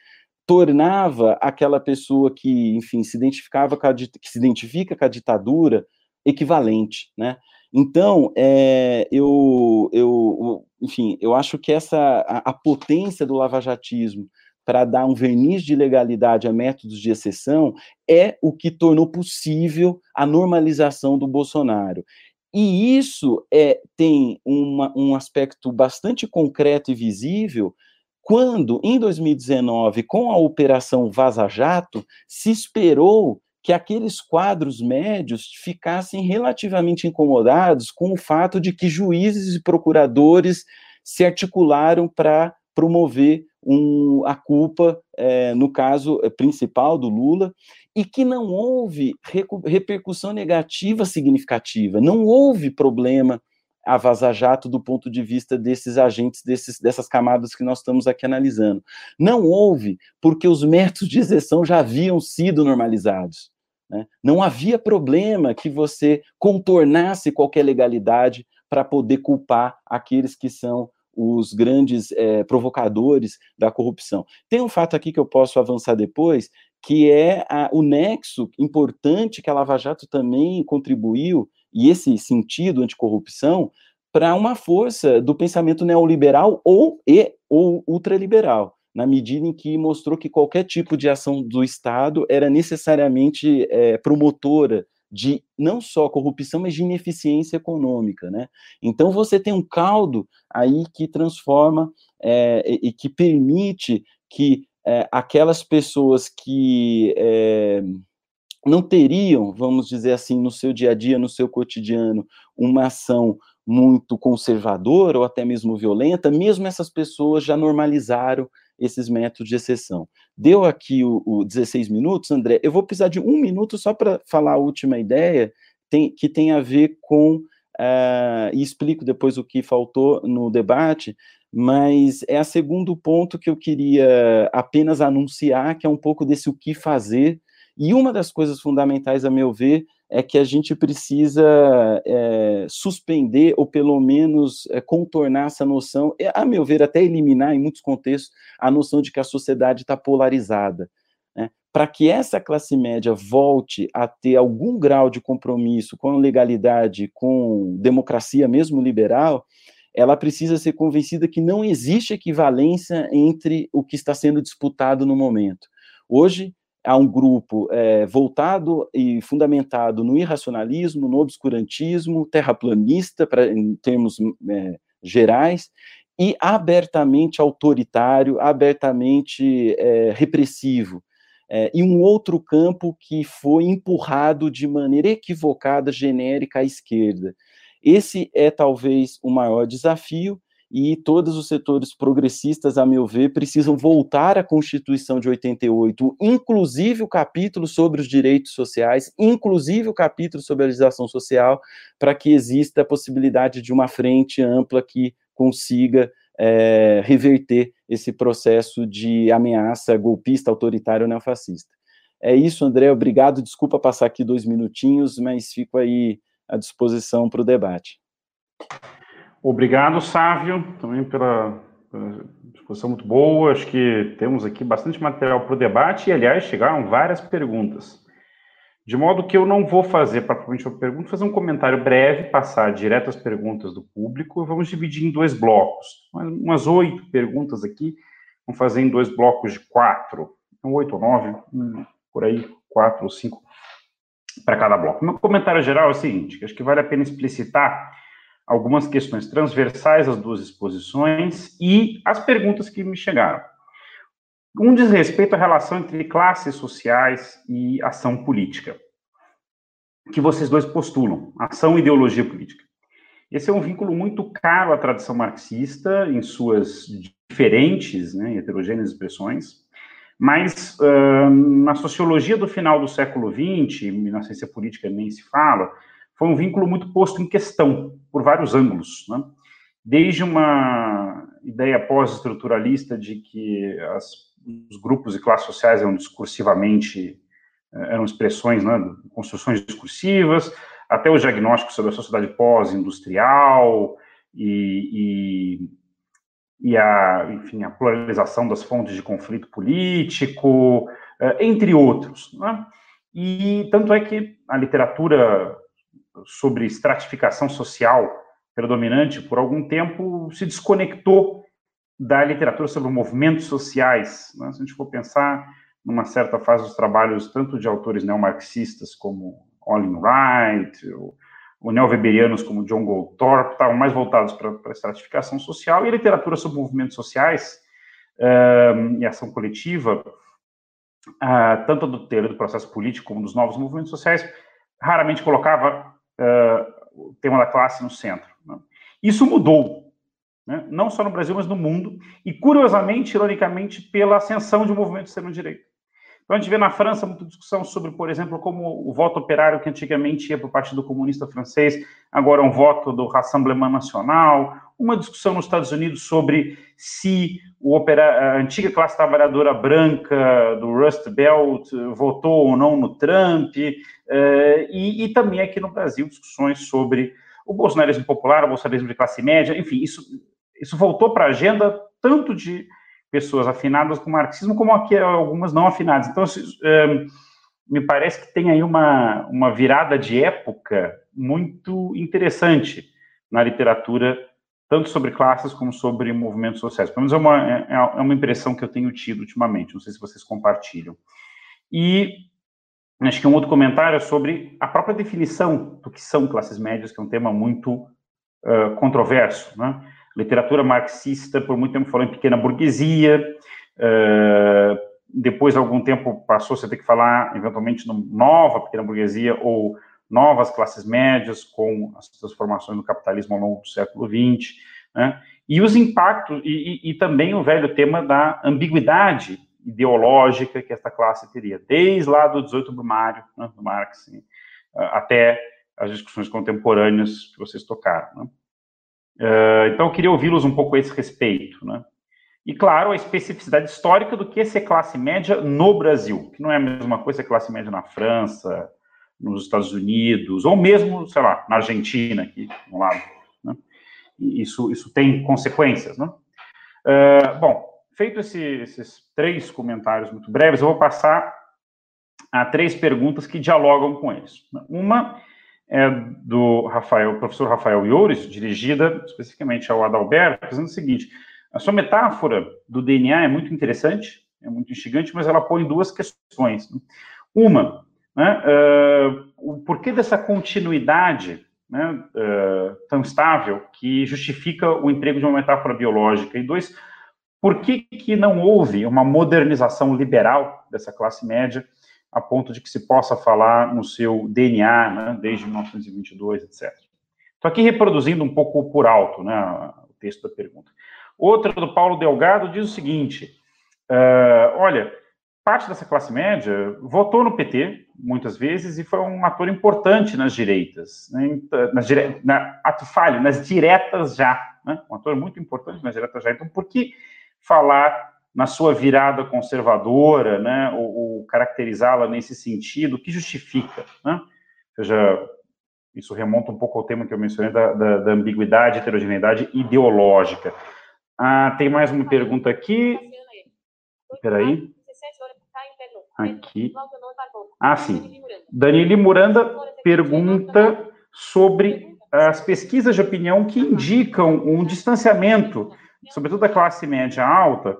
tornava aquela pessoa que, enfim, se identificava a, que se identifica com a ditadura equivalente, né? Então, é, eu, eu, enfim, eu acho que essa a, a potência do lavajatismo para dar um verniz de legalidade a métodos de exceção é o que tornou possível a normalização do Bolsonaro. E isso é, tem uma, um aspecto bastante concreto e visível quando, em 2019, com a Operação Vaza Jato, se esperou que aqueles quadros médios ficassem relativamente incomodados com o fato de que juízes e procuradores se articularam para promover um, a culpa, é, no caso é, principal do Lula, e que não houve repercussão negativa significativa, não houve problema a vaza-jato do ponto de vista desses agentes, desses, dessas camadas que nós estamos aqui analisando. Não houve, porque os métodos de exceção já haviam sido normalizados. Né? Não havia problema que você contornasse qualquer legalidade para poder culpar aqueles que são os grandes é, provocadores da corrupção. Tem um fato aqui que eu posso avançar depois, que é a, o nexo importante que a Lava Jato também contribuiu, e esse sentido anticorrupção, para uma força do pensamento neoliberal ou, e, ou ultraliberal, na medida em que mostrou que qualquer tipo de ação do Estado era necessariamente é, promotora de não só corrupção, mas de ineficiência econômica, né? Então você tem um caldo aí que transforma é, e que permite que é, aquelas pessoas que é, não teriam, vamos dizer assim, no seu dia a dia, no seu cotidiano, uma ação muito conservadora ou até mesmo violenta, mesmo essas pessoas já normalizaram esses métodos de exceção. Deu aqui o, o 16 minutos, André. Eu vou precisar de um minuto só para falar a última ideia, tem, que tem a ver com, uh, e explico depois o que faltou no debate, mas é o segundo ponto que eu queria apenas anunciar, que é um pouco desse o que fazer, e uma das coisas fundamentais, a meu ver, é que a gente precisa é, suspender ou pelo menos é, contornar essa noção, a meu ver, até eliminar em muitos contextos a noção de que a sociedade está polarizada. Né? Para que essa classe média volte a ter algum grau de compromisso com a legalidade, com democracia mesmo liberal, ela precisa ser convencida que não existe equivalência entre o que está sendo disputado no momento. Hoje, a um grupo é, voltado e fundamentado no irracionalismo, no obscurantismo, terraplanista, pra, em termos é, gerais, e abertamente autoritário, abertamente é, repressivo. É, e um outro campo que foi empurrado de maneira equivocada, genérica à esquerda. Esse é talvez o maior desafio, e todos os setores progressistas, a meu ver, precisam voltar à Constituição de 88, inclusive o capítulo sobre os direitos sociais, inclusive o capítulo sobre a legislação social, para que exista a possibilidade de uma frente ampla que consiga é, reverter esse processo de ameaça golpista, autoritário, neofascista. É isso, André, obrigado, desculpa passar aqui dois minutinhos, mas fico aí à disposição para o debate. Obrigado, Sávio, também pela, pela discussão muito boa. Acho que temos aqui bastante material para o debate e, aliás, chegaram várias perguntas. De modo que eu não vou fazer propriamente uma pergunta, fazer um comentário breve, passar direto às perguntas do público. Vamos dividir em dois blocos. Umas oito perguntas aqui, vamos fazer em dois blocos de quatro, um oito ou nove, por aí, quatro ou cinco para cada bloco. Meu comentário geral é o seguinte: acho que vale a pena explicitar algumas questões transversais às duas exposições e as perguntas que me chegaram. Um diz respeito à relação entre classes sociais e ação política, que vocês dois postulam, ação e ideologia política. Esse é um vínculo muito caro à tradição marxista, em suas diferentes, né, heterogêneas expressões, mas uh, na sociologia do final do século XX, na ciência política nem se fala, foi um vínculo muito posto em questão por vários ângulos, né? desde uma ideia pós-estruturalista de que as, os grupos e classes sociais eram discursivamente eh, eram expressões, né, construções discursivas, até o diagnóstico sobre a sociedade pós-industrial e, e, e, a, enfim, a pluralização das fontes de conflito político, eh, entre outros. Né? E tanto é que a literatura sobre estratificação social predominante, por algum tempo, se desconectou da literatura sobre movimentos sociais. Né? Se a gente for pensar numa certa fase dos trabalhos, tanto de autores neomarxistas como Olin Wright, ou, ou neoweberianos como John Goldthorpe, estavam mais voltados para a estratificação social, e a literatura sobre movimentos sociais uh, e ação coletiva, uh, tanto do teoria do processo político como dos novos movimentos sociais, raramente colocava uh, o tema da classe no centro. Né? Isso mudou, né? não só no Brasil, mas no mundo, e curiosamente, ironicamente, pela ascensão de um movimento de extrema-direita. Então, a gente vê na França muita discussão sobre, por exemplo, como o voto operário, que antigamente ia para o Partido Comunista Francês, agora é um voto do Rassemblement Nacional, uma discussão nos Estados Unidos sobre se opera, a antiga classe trabalhadora branca do Rust Belt votou ou não no Trump, eh, e, e também aqui no Brasil discussões sobre o bolsonarismo popular, o bolsonarismo de classe média, enfim, isso, isso voltou para a agenda tanto de pessoas afinadas com o marxismo, como aqui algumas não afinadas. Então, um, me parece que tem aí uma, uma virada de época muito interessante na literatura, tanto sobre classes como sobre movimentos sociais. Pelo menos é uma, é, é uma impressão que eu tenho tido ultimamente, não sei se vocês compartilham. E acho que um outro comentário é sobre a própria definição do que são classes médias, que é um tema muito uh, controverso, né? literatura marxista, por muito tempo falou em pequena burguesia, uh, depois, algum tempo, passou-se a ter que falar, eventualmente, nova pequena burguesia ou novas classes médias com as transformações do capitalismo ao longo do século XX, né? e os impactos, e, e, e, também o velho tema da ambiguidade ideológica que essa classe teria, desde lá do 18 Brumário, né, do Marx, até as discussões contemporâneas que vocês tocaram. Né? Uh, então, eu queria ouvi-los um pouco a esse respeito. Né? E, claro, a especificidade histórica do que é ser classe média no Brasil, que não é a mesma coisa ser classe média na França, nos Estados Unidos, ou mesmo, sei lá, na Argentina, aqui, um lado. Né? Isso, isso tem consequências. Né? Uh, bom, feito esse, esses três comentários muito breves, eu vou passar a três perguntas que dialogam com eles. Uma é do Rafael, professor Rafael Iores, dirigida especificamente ao Adalberto, dizendo o seguinte: a sua metáfora do DNA é muito interessante, é muito instigante, mas ela põe duas questões. Uma, né, uh, o porquê dessa continuidade né, uh, tão estável que justifica o emprego de uma metáfora biológica? E dois, por que, que não houve uma modernização liberal dessa classe média? a ponto de que se possa falar no seu DNA, né, desde 1922, etc. Estou aqui reproduzindo um pouco por alto né, o texto da pergunta. Outra do Paulo Delgado diz o seguinte: uh, olha, parte dessa classe média votou no PT muitas vezes e foi um ator importante nas direitas, né, nas dire... na, ato falho, nas diretas já, né, um ator muito importante nas diretas já. Então, por que falar na sua virada conservadora, né, ou, ou caracterizá-la nesse sentido, que justifica, né? Ou seja, isso remonta um pouco ao tema que eu mencionei da, da, da ambiguidade, heterogeneidade ideológica. Ah, tem mais uma pergunta aqui. Espera aí. Aqui. Ah, sim. Danilo Muranda pergunta sobre as pesquisas de opinião que indicam um distanciamento, sobretudo da classe média alta,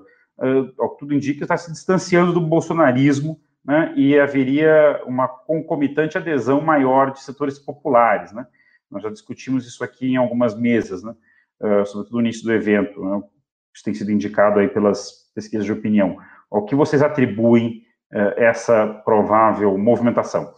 ao que tudo indica, está se distanciando do bolsonarismo, né, e haveria uma concomitante adesão maior de setores populares, né? Nós já discutimos isso aqui em algumas mesas, né, uh, sobretudo no início do evento, né, isso tem sido indicado aí pelas pesquisas de opinião. Ao que vocês atribuem essa provável movimentação?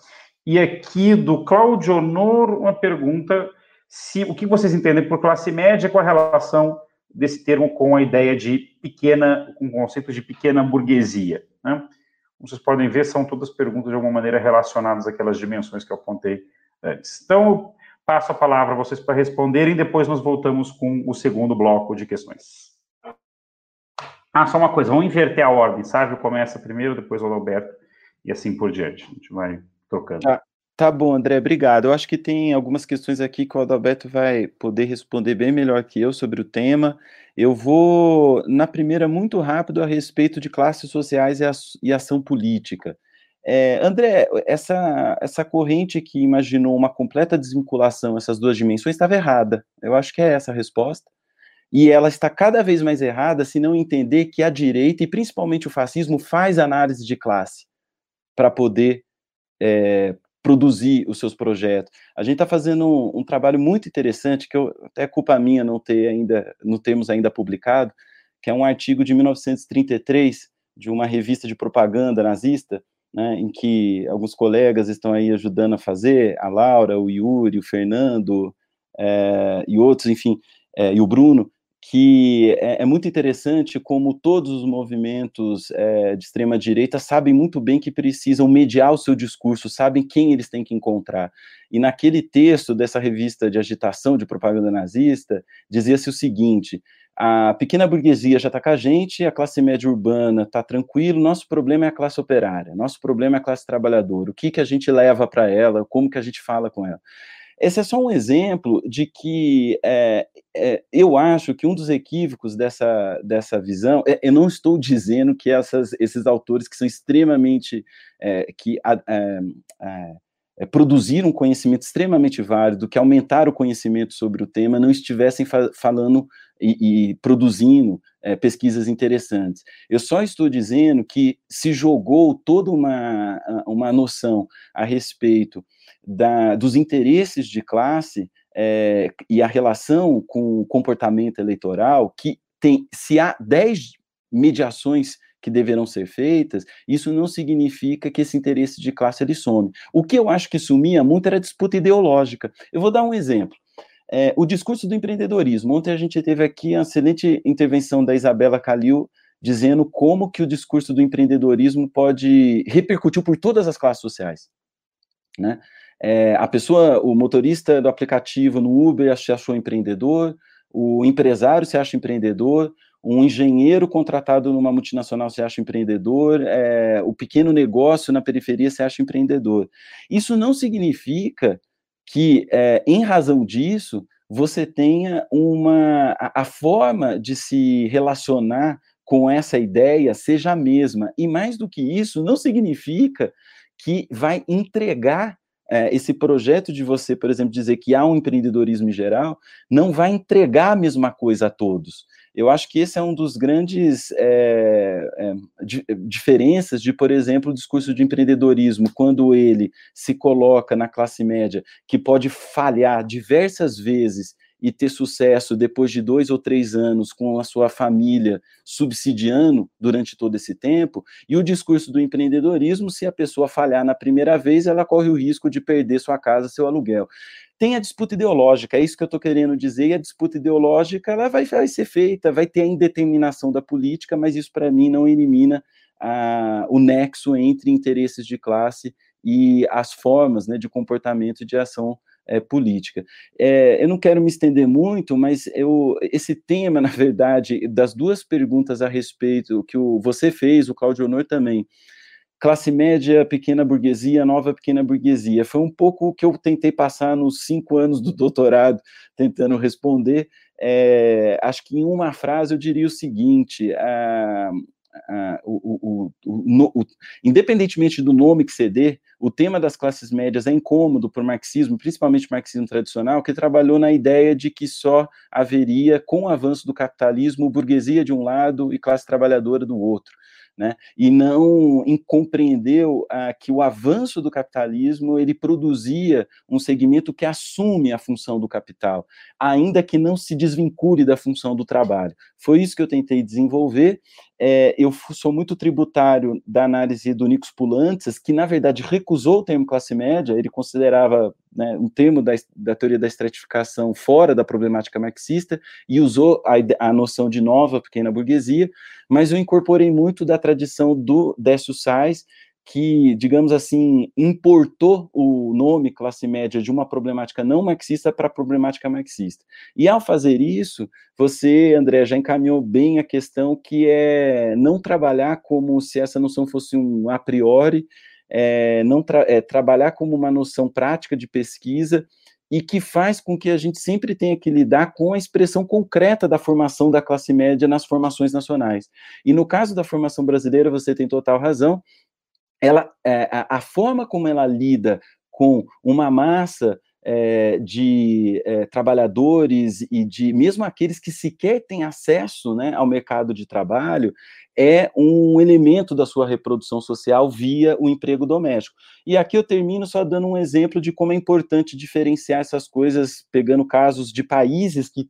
E aqui do Claudio Honor, uma pergunta, se o que vocês entendem por classe média, qual a relação desse termo com a ideia de pequena, com o conceito de pequena burguesia. Né? Como vocês podem ver, são todas perguntas de alguma maneira relacionadas àquelas dimensões que eu apontei importantes. Então, passo a palavra a vocês para responderem, depois nós voltamos com o segundo bloco de questões. Ah, só uma coisa, vamos inverter a ordem, Sávio começa primeiro, depois o Alberto, e assim por diante. A gente vai trocando. Tá, tá bom, André, obrigado. Eu acho que tem algumas questões aqui que o Adalberto vai poder responder bem melhor que eu sobre o tema. Eu vou, na primeira, muito rápido a respeito de classes sociais e, ação política. É, André, essa, essa corrente que imaginou uma completa desvinculação, essas duas dimensões, estava errada. Eu acho que é essa a resposta. E ela está cada vez mais errada se não entender que a direita, e principalmente o fascismo, faz análise de classe para poder é, produzir os seus projetos. A gente está fazendo um, um, trabalho muito interessante, que eu, até é culpa minha não ter ainda, não temos ainda publicado, que é um artigo de 1933, de uma revista de propaganda nazista, né, em que alguns colegas estão aí ajudando a fazer, a Laura, o Yuri, o Fernando é, e outros, enfim, é, e o Bruno, que é, é, muito interessante como todos os movimentos é, de extrema direita sabem muito bem que precisam mediar o seu discurso, sabem quem eles têm que encontrar. E naquele texto dessa revista de agitação de propaganda nazista, dizia-se o seguinte: a pequena burguesia já está com a gente, a classe média urbana está tranquilo, nosso problema é a classe operária, nosso problema é a classe trabalhadora, o que, que a gente leva para ela, como que a gente fala com ela. Esse é só um exemplo de que é, é, eu acho que um dos equívocos dessa, dessa visão, é, eu não estou dizendo que essas, esses autores que são extremamente, que é, é, produziram um conhecimento extremamente válido, que aumentaram o conhecimento sobre o tema, não estivessem fa falando e, e produzindo é, pesquisas interessantes. Eu só estou dizendo que se jogou toda uma, uma noção a respeito da, dos interesses de classe é, e a relação com o comportamento eleitoral, que tem, se há 10 mediações que deverão ser feitas, isso não significa que esse interesse de classe ele some. O que eu acho que sumia muito era a disputa ideológica. Eu vou dar um exemplo. É, o discurso do empreendedorismo. Ontem a gente teve aqui a excelente intervenção da Isabela Calil, dizendo como que o discurso do empreendedorismo pode repercutir por todas as classes sociais. Né? É, a pessoa, o motorista do aplicativo no Uber se achou empreendedor, o empresário se acha empreendedor, um engenheiro contratado numa multinacional se acha empreendedor, é, o pequeno negócio na periferia se acha empreendedor. Isso não significa que, é, em razão disso, você tenha uma. A, a forma de se relacionar com essa ideia seja a mesma. E mais do que isso, não significa que vai entregar é, esse projeto de você, por exemplo, dizer que há um empreendedorismo em geral, não vai entregar a mesma coisa a todos. Eu acho que esse é um dos grandes é, é, di, diferenças de, por exemplo, o discurso de empreendedorismo, quando ele se coloca na classe média, que pode falhar diversas vezes e ter sucesso depois de dois ou três anos com a sua família subsidiando durante todo esse tempo, e o discurso do empreendedorismo, se a pessoa falhar na primeira vez, ela corre o risco de perder sua casa, seu aluguel. Tem a disputa ideológica, é isso que eu estou querendo dizer, e a disputa ideológica ela vai, vai ser feita, vai ter a indeterminação da política, mas isso para mim não elimina a, o nexo entre interesses de classe e as formas né, de comportamento e de ação é, política. É, eu não quero me estender muito, mas eu, esse tema, [LAUGHS] na verdade, das duas perguntas a respeito que o, você fez, o Claudio Honor também, classe média, pequena burguesia, nova pequena burguesia, foi um pouco o que eu tentei passar nos cinco anos do doutorado, tentando responder. É, acho que em uma frase eu diria o seguinte: a, Uh, o, o, o, independentemente do nome que dê, o tema das classes médias é incômodo para o marxismo, principalmente o marxismo tradicional, que trabalhou na ideia de que só haveria, com o avanço do capitalismo, burguesia de um lado e classe trabalhadora do outro né? E não compreendeu ah, que o avanço do capitalismo ele produzia um segmento que assume a função do capital, ainda que não se desvincule da função do trabalho. Foi isso que eu tentei desenvolver. É, eu sou muito tributário da análise do Nicos Pulantes, que na verdade recusou o termo classe média, ele considerava né, um termo da, da, teoria da estratificação fora da problemática marxista e usou a, a, noção de nova pequena burguesia, mas eu incorporei muito da tradição do Décio Sais, que, digamos assim, importou o nome classe média de uma problemática não marxista para a problemática marxista. E ao fazer isso, você, André, já encaminhou bem a questão que é não trabalhar como se essa noção fosse um a priori, é, não tra é, trabalhar como uma noção prática de pesquisa e que faz com que a gente sempre tenha que lidar com a expressão concreta da formação da classe média nas formações nacionais. E no caso da formação brasileira, você tem total razão, ela, é, a, a, forma como ela lida com uma massa é, de é, trabalhadores e de mesmo aqueles que sequer têm acesso né, ao mercado de trabalho é um elemento da sua reprodução social via o emprego doméstico. E aqui eu termino só dando um exemplo de como é importante diferenciar essas coisas, pegando casos de países que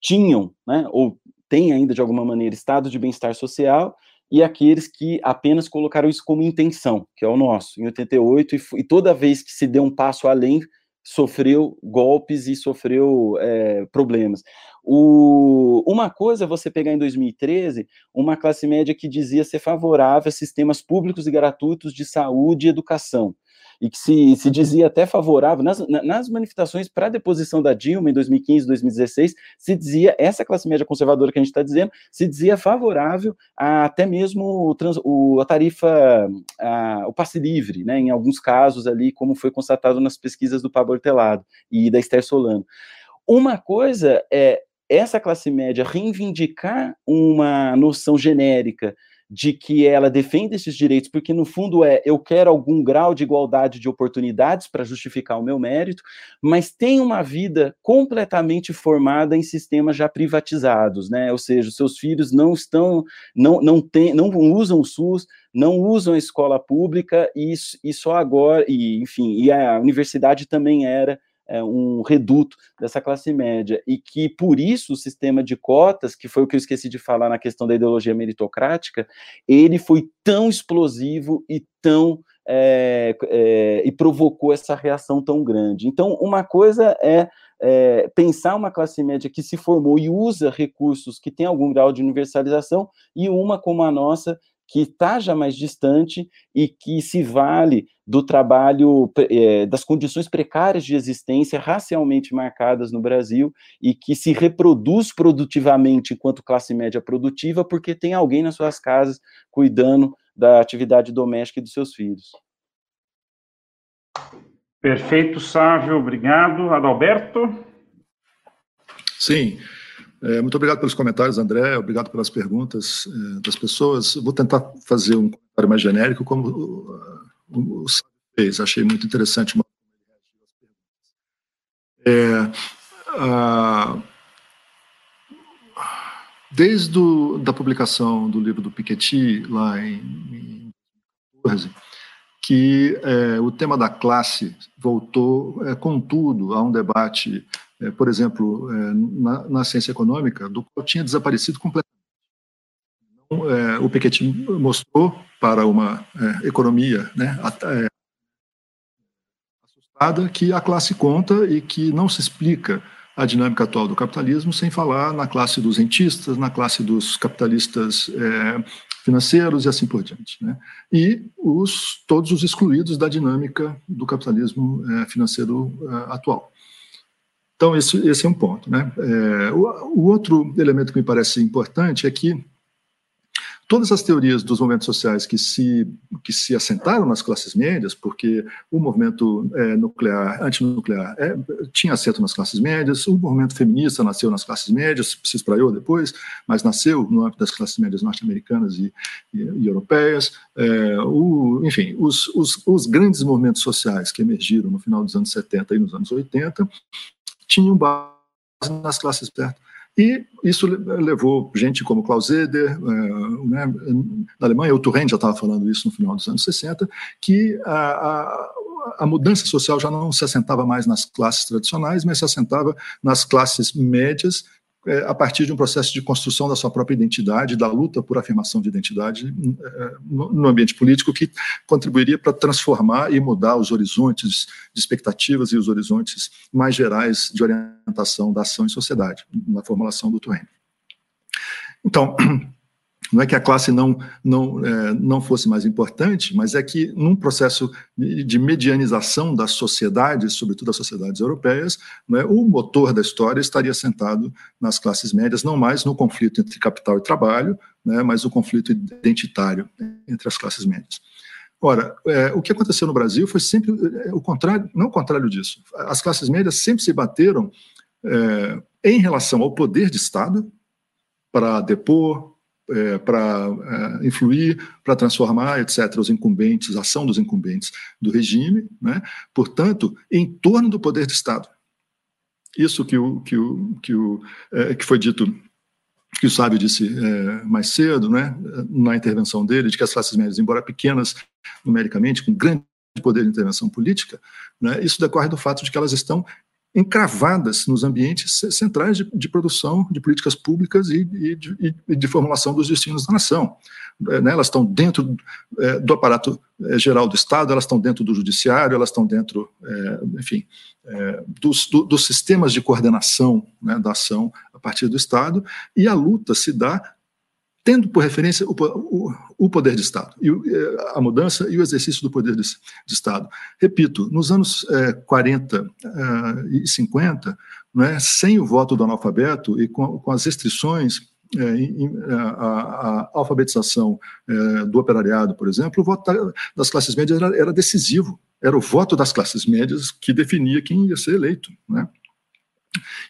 tinham, né, ou têm ainda de alguma maneira estado de bem-estar social e aqueles que apenas colocaram isso como intenção, que é o nosso, em 88, e, e toda vez que se deu um passo além, sofreu golpes e sofreu é, problemas. O, uma coisa é você pegar em 2013 uma classe média que dizia ser favorável a sistemas públicos e gratuitos de saúde e educação e que se, se dizia até favorável, nas, nas manifestações para a deposição da Dilma em 2015, 2016, se dizia, essa classe média conservadora que a gente está dizendo, se dizia favorável a, até mesmo o, trans, o a tarifa, a, o passe livre, né, em alguns casos ali, como foi constatado nas pesquisas do Pablo Hortelado e da Esther Solano. Uma coisa é essa classe média reivindicar uma noção genérica de que ela defende esses direitos, porque no fundo é eu quero algum grau de igualdade de oportunidades para justificar o meu mérito, mas tem uma vida completamente formada em sistemas já privatizados, né? Ou seja, os seus filhos não estão, não, não, tem, não usam o SUS, não usam a escola pública e, e só agora, e enfim, e a universidade também era é, um reduto dessa classe média, e que por isso o sistema de cotas, que foi o que eu esqueci de falar na questão da ideologia meritocrática, ele foi tão explosivo e tão é, é, e provocou essa reação tão grande. Então, uma coisa é, é, pensar uma classe média que se formou e usa recursos que tem algum grau de universalização, e uma como a nossa, que está já mais distante e que se vale do trabalho, é, das condições precárias de existência racialmente marcadas no Brasil e que se reproduz produtivamente enquanto classe média produtiva porque tem alguém nas suas casas cuidando da atividade doméstica e dos seus filhos. Perfeito, Sávio, obrigado. Adalberto? Sim, é, muito obrigado pelos comentários, André. Obrigado pelas perguntas é, das pessoas. Vou tentar fazer um comentário mais genérico, como o, o, fez. Achei muito interessante. É, a, desde da publicação do livro do Piketty, lá em 2014, que é, o tema da classe voltou, é, contudo, a um debate é, por exemplo, é, na, na, ciência econômica, do qual tinha desaparecido completamente. Então, é, o Piketty mostrou para uma é, economia né, é, assustada que a classe conta e que não se explica a dinâmica atual do capitalismo sem falar na classe dos rentistas, na classe dos capitalistas é, financeiros e assim por diante. Né? E os, todos os excluídos da dinâmica do capitalismo financeiro atual. Então, esse, esse é um ponto. Né? É, o, o, outro elemento que me parece importante é que todas as teorias dos movimentos sociais que se, que se assentaram nas classes médias, porque o movimento é, nuclear, antinuclear, é, tinha assento nas classes médias, o movimento feminista nasceu nas classes médias, se espraiou depois, mas nasceu no âmbito das classes médias norte-americanas e, e, e, europeias. É, o, enfim, os, os, os grandes movimentos sociais que emergiram no final dos anos 70 e nos anos 80 tinham base nas classes perto. E isso levou gente como Klaus Eder, é, né, na Alemanha, o Turren já estava falando isso no final dos anos 60, que a, a, a, mudança social já não se assentava mais nas classes tradicionais, mas se assentava nas classes médias a partir de um processo de construção da sua própria identidade, da luta por afirmação de identidade é, no ambiente político, que contribuiria para transformar e mudar os horizontes de expectativas e os horizontes mais gerais de orientação da ação em sociedade, na formulação do Twain. Então, [CLEARS THROAT] não é que a classe não, não, é, não fosse mais importante, mas é que num processo de medianização das sociedades, sobretudo das sociedades europeias, é, o motor da história estaria sentado nas classes médias, não mais no conflito entre capital e trabalho, né, mas o conflito identitário entre as classes médias. Ora, é, o que aconteceu no Brasil foi sempre é, o contrário, não o contrário disso. As classes médias sempre se bateram é, em relação ao poder de Estado para depor, é, para é, influir, para transformar, etc., os incumbentes, a ação dos incumbentes do regime, né? portanto, em torno do poder de Estado. Isso que, o, que, o, que, o, é, que foi dito, que o Sábio disse é, mais cedo, né? na intervenção dele, de que as classes médias, embora pequenas numericamente, com grande poder de intervenção política, né? isso decorre do fato de que elas estão encravadas nos ambientes centrais de, de produção de políticas públicas e, e, de, e, de, formulação dos destinos da nação. É, né, elas estão dentro é, do aparato é, geral do Estado, elas estão dentro do judiciário, elas estão dentro, é, enfim, é, dos, do, dos, sistemas de coordenação né, da ação a partir do Estado, e a luta se dá tendo por referência o, o, o, poder de Estado, e eh, a mudança e o exercício do poder de, de Estado. Repito, nos anos é, 40 é, e 50, né, sem o voto do analfabeto e com, com as restrições é, a, a, alfabetização é, do operariado, por exemplo, o voto das classes médias era, era, decisivo. Era o voto das classes médias que definia quem ia ser eleito. Né?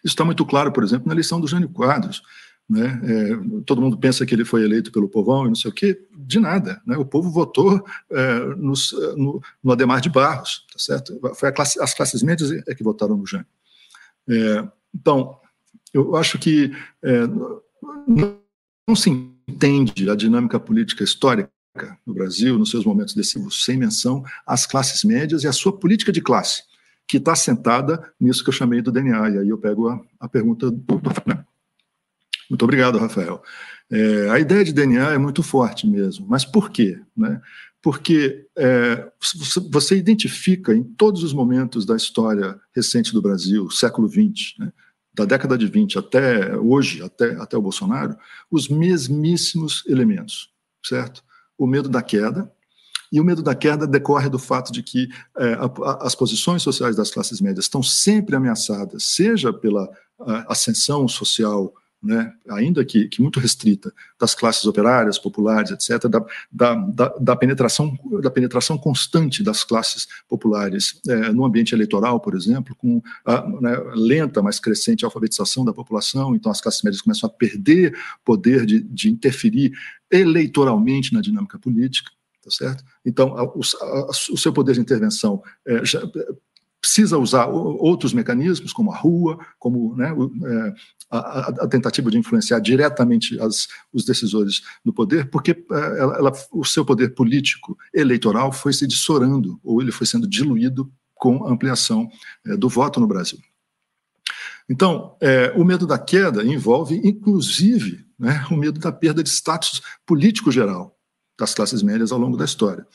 Isso está muito claro, por exemplo, na eleição do Jânio Quadros. Né? É, todo mundo pensa que ele foi eleito pelo povão e não sei o quê, de nada. Né? O povo votou é, no, no, Ademar de Barros, tá certo? Foi classe, as classes médias é que votaram no Jânio. É, então, eu acho que é, não, se entende a dinâmica política histórica no Brasil, nos seus momentos decisivos, sem menção às classes médias e à sua política de classe, que está sentada nisso que eu chamei do DNA. E aí eu pego a, a pergunta do, do né? Muito obrigado, Rafael. É, a ideia de DNA é muito forte mesmo, mas por quê? Né? Porque é, você identifica em todos os momentos da história recente do Brasil, século XX, né, da década de 20 até hoje, até, até o Bolsonaro, os mesmíssimos elementos, certo? O medo da queda, e o medo da queda decorre do fato de que é, a, as posições sociais das classes médias estão sempre ameaçadas, seja pela ascensão social né, ainda que, que, muito restrita, das classes operárias, populares, etc., da, da, da, da penetração, da penetração constante das classes populares é, no ambiente eleitoral, por exemplo, com a né, lenta, mas crescente alfabetização da população, então as classes médias começam a perder poder de, de interferir eleitoralmente na dinâmica política, tá certo? Então, a, o, a, o seu poder de intervenção é, já, precisa usar outros mecanismos, como a rua, como né, é, a, a, tentativa de influenciar diretamente as, os decisores do poder, porque é, ela, ela, o seu poder político eleitoral foi se dissorando, ou ele foi sendo diluído com a ampliação é, do voto no Brasil. Então, é, o medo da queda envolve, inclusive, né, o medo da perda de status político geral das classes médias ao longo da história.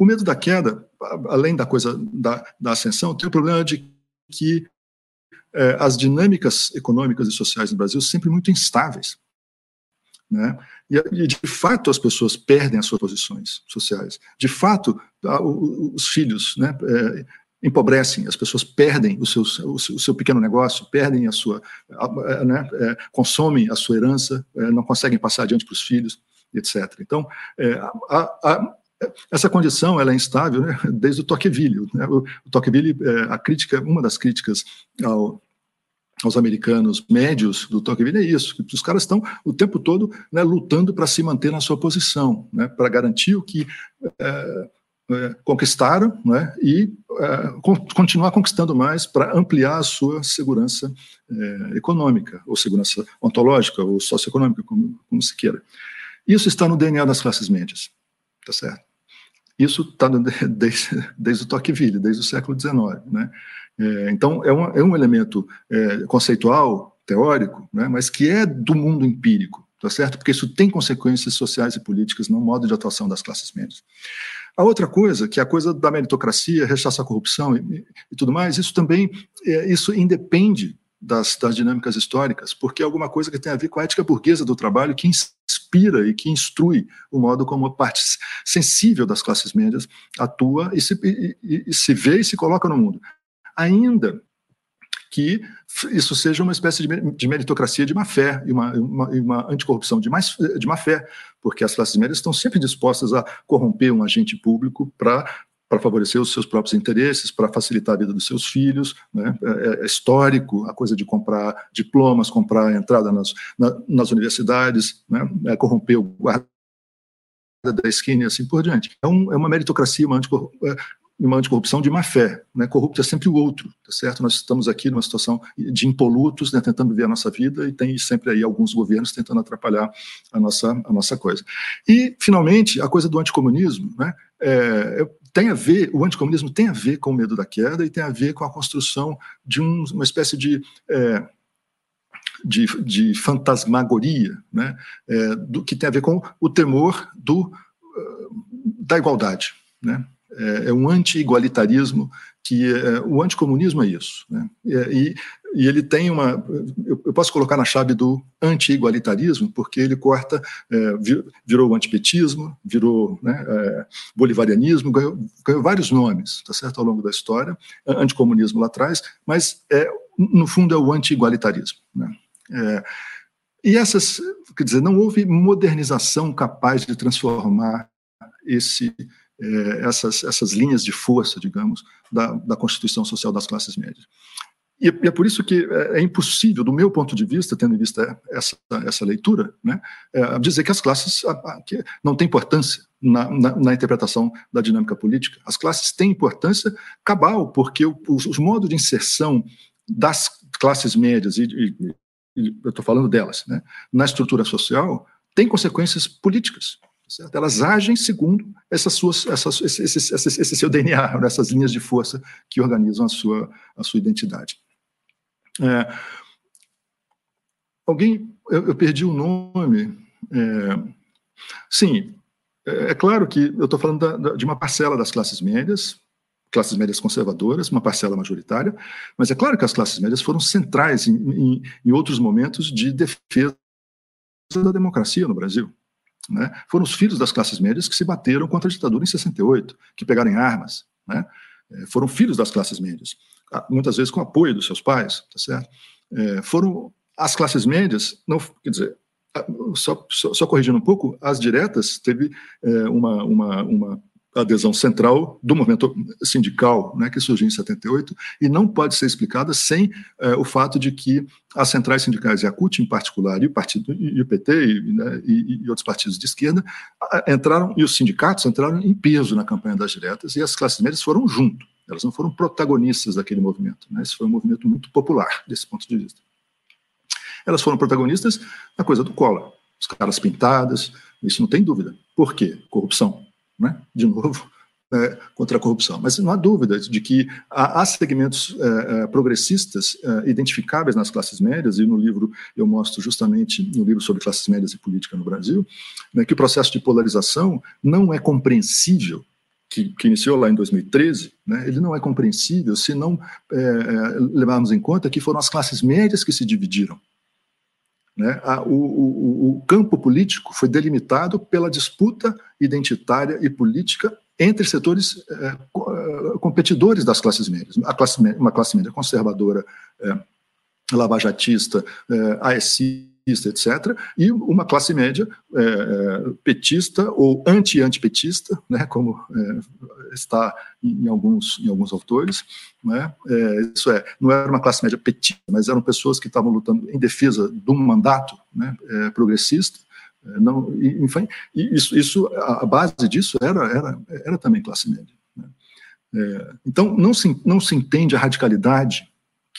O medo da queda, além da coisa da, da ascensão, tem o problema de que é, as dinâmicas econômicas e sociais no Brasil são sempre muito instáveis. Né? E, e, de fato, as pessoas perdem as suas posições sociais. De fato, a, o, os filhos né, é, empobrecem, as pessoas perdem o seu, o seu, o seu pequeno negócio, perdem a sua, a, né, é, consomem a sua herança, é, não conseguem passar adiante para os filhos, etc. Então, é, a, essa condição ela é instável né, desde o Tocqueville. Né? O, Tocqueville, é, a crítica, uma das críticas ao, aos americanos médios do Tocqueville é isso, que os caras estão o tempo todo né, lutando para se manter na sua posição, né, para garantir o que é, é, conquistaram né, e é, continuar conquistando mais para ampliar a sua segurança é, econômica, ou segurança ontológica, ou socioeconômica, como, como se queira. Isso está no DNA das classes médias, tá certo? Isso está [LAUGHS] desde, desde o Tocqueville, desde o século XIX. Né? É, então, é um, é um elemento é, conceitual, teórico, né, mas que é do mundo empírico, tá certo? Porque isso tem consequências sociais e políticas no modo de atuação das classes médias. A outra coisa, que é a coisa da meritocracia, rechaço à corrupção e, e tudo mais, isso também, é, isso independe das, das, dinâmicas históricas, porque é alguma coisa que tem a ver com a ética burguesa do trabalho que inspira e que instrui o modo como a parte sensível das classes médias atua e se, e, e, se vê e se coloca no mundo. Ainda que isso seja uma espécie de meritocracia de má fé e uma, uma, uma anticorrupção de, mais, de má fé, porque as classes médias estão sempre dispostas a corromper um agente público para para favorecer os seus próprios interesses, para facilitar a vida dos seus filhos. Né? É, é, histórico a coisa de comprar diplomas, comprar entrada nas, na, nas universidades, né? é, corromper o guarda da esquina e assim por diante. É, um, é uma meritocracia, uma, é, uma anticorrupção de má fé. Né? Corrupto é sempre o outro, tá certo? Nós estamos aqui numa situação de impolutos, né, tentando viver a nossa vida, e tem sempre aí alguns governos tentando atrapalhar a nossa, a nossa coisa. E, finalmente, a coisa do anticomunismo, né? É, tem a ver, o anticomunismo tem a ver com o medo da queda e tem a ver com a construção de um, uma espécie de. É, de, de, fantasmagoria, né, é, do que tem a ver com o temor do, da igualdade, né, é, é um anti-igualitarismo que é, o anticomunismo é isso. Né? E, e, ele tem uma. Eu, eu, posso colocar na chave do anti-igualitarismo, porque ele corta, é, virou o antipetismo, virou né, é, bolivarianismo, ganhou, ganhou, vários nomes tá certo, ao longo da história, anticomunismo lá atrás, mas é, no fundo é o anti-igualitarismo. Né? É, e essas, quer dizer, não houve modernização capaz de transformar esse é, essas, essas linhas de força, digamos, da, da Constituição Social das classes médias. E, é por isso que é, é impossível, do meu ponto de vista, tendo em vista essa, essa leitura, né, é, dizer que as classes que não têm importância na, na, na, interpretação da dinâmica política. As classes têm importância cabal, porque os, os modos de inserção das classes médias, e, e, e eu estou falando delas, né, na estrutura social, têm consequências políticas. Certo? Elas agem segundo essas suas, essas, esse, esse, esse, esse, seu DNA, essas linhas de força que organizam a sua, a sua identidade. É, alguém, eu, eu, perdi o nome. É, sim, é, é, claro que eu estou falando da, da, de uma parcela das classes médias, classes médias conservadoras, uma parcela majoritária, mas é claro que as classes médias foram centrais em, em, em outros momentos de defesa da democracia no Brasil. Né? Foram os filhos das classes médias que se bateram contra a ditadura em 68, que pegaram armas. Né? É, foram filhos das classes médias, muitas vezes com apoio dos seus pais, tá certo? É, foram as classes médias, não, quer dizer, só, só, só corrigindo um pouco, as diretas teve é, uma, uma, uma adesão central do movimento sindical, né, que surgiu em 78, e não pode ser explicada sem é, o fato de que as centrais sindicais, e a CUT em particular, e o partido e o PT e, né, e, e, outros partidos de esquerda entraram e os sindicatos entraram em peso na campanha das diretas e as classes médias foram junto. Elas não foram protagonistas daquele movimento. Né, esse foi um movimento muito popular desse ponto de vista. Elas foram protagonistas na coisa do Collor, os caras pintadas, isso não tem dúvida. Por quê? Corrupção né? de novo, [LAUGHS] é, contra a corrupção. Mas não há dúvida de que há, há segmentos é, é, progressistas é, identificáveis nas classes médias, e no livro eu mostro justamente, no livro sobre classes médias e política no Brasil, né, que o processo de polarização não é compreensível que, que, iniciou lá em 2013, né, ele não é compreensível se não é, é, levarmos em conta que foram as classes médias que se dividiram. Né? A, o, o, o, campo político foi delimitado pela disputa identitária e política entre setores é, é competidores das classes médias. Classe, uma classe média conservadora, é, lavajatista, é, etc., e uma classe média é, é, petista ou anti-antipetista, né, como é, está em, alguns, em alguns autores. Né, é, isso é, não era uma classe média petista, mas eram pessoas que estavam lutando em defesa de um mandato né, é, progressista. É, não, enfim, isso, isso, a base disso era, era, era também classe média. Né. então, não se, não se entende a radicalidade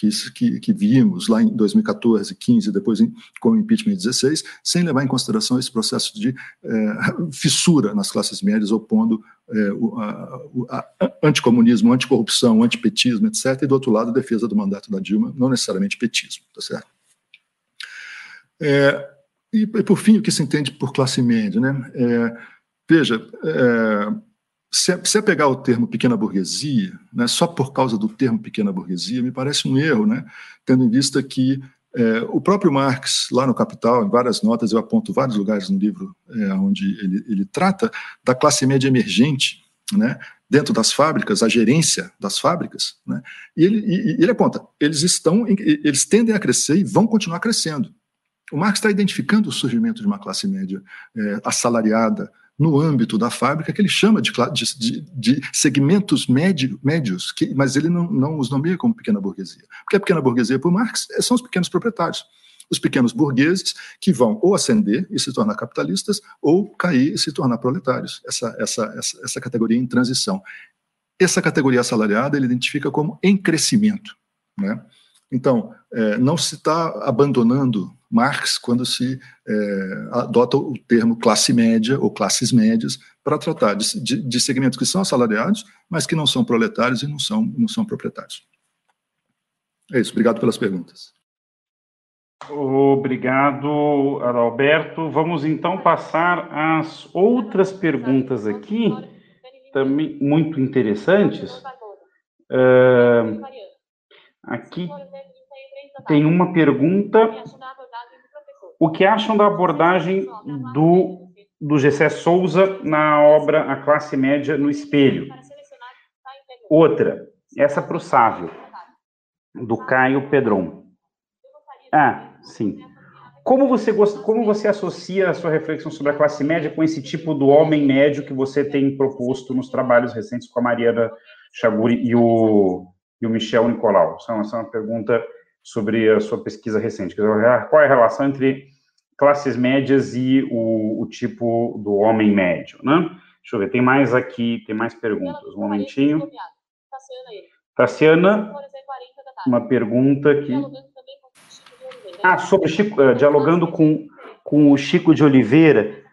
que, que, que, vimos lá em 2014, 15, depois em, com o impeachment em 16, sem levar em consideração esse processo de é, fissura nas classes médias, opondo é, o a, a, anticomunismo, anticorrupção, antipetismo, etc., e do outro lado a defesa do mandato da Dilma, não necessariamente petismo, tá certo? É, e, e, por fim, o que se entende por classe média, né? É, veja, é, se, se é pegar o termo pequena burguesia, né, só por causa do termo pequena burguesia, me parece um erro, né, tendo em vista que É, o próprio Marx, lá no Capital, em várias notas, eu aponto vários lugares no livro é, onde ele, ele trata da classe média emergente, né, dentro das fábricas, a gerência das fábricas, né, e, ele, e, ele aponta, eles estão, eles tendem a crescer e vão continuar crescendo. O Marx está identificando o surgimento de uma classe média é, assalariada, no âmbito da fábrica que ele chama de, de, de segmentos médio, médios, que, mas ele não, não os nomeia como pequena burguesia. Porque a pequena burguesia, por Marx, é, são os pequenos proprietários. Os pequenos burgueses que vão ou ascender e se tornar capitalistas ou cair e se tornar proletários. Essa, essa, essa, essa categoria em transição. Essa categoria assalariada ele identifica como em crescimento. Né? Então, é, não se está abandonando Marx quando se é, adota o termo classe média ou classes médias para tratar de, de, de, segmentos que são assalariados, mas que não são proletários e não são, não são proprietários. É isso, obrigado pelas perguntas. Obrigado, Adalberto. Vamos então passar às outras perguntas aqui, também muito interessantes. Uh, aqui tem uma pergunta o que acham da abordagem do, do Gessé Souza na obra A Classe Média no Espelho? Outra, essa para o Sávio, do Caio Pedron. Ah, sim. Como você, como você associa a sua reflexão sobre a classe média com esse tipo do homem médio que você tem proposto nos trabalhos recentes com a Mariana Chaguri e o, e o Michel Nicolau? Essa é uma pergunta sobre a sua pesquisa recente. Qual é a relação entre classes médias e o, o tipo do homem médio, né? Deixa eu ver, tem mais aqui, tem mais perguntas. Um momentinho. Tassiana, uma pergunta aqui. Ah, sobre Chico, uh, dialogando com, com o Chico de Oliveira,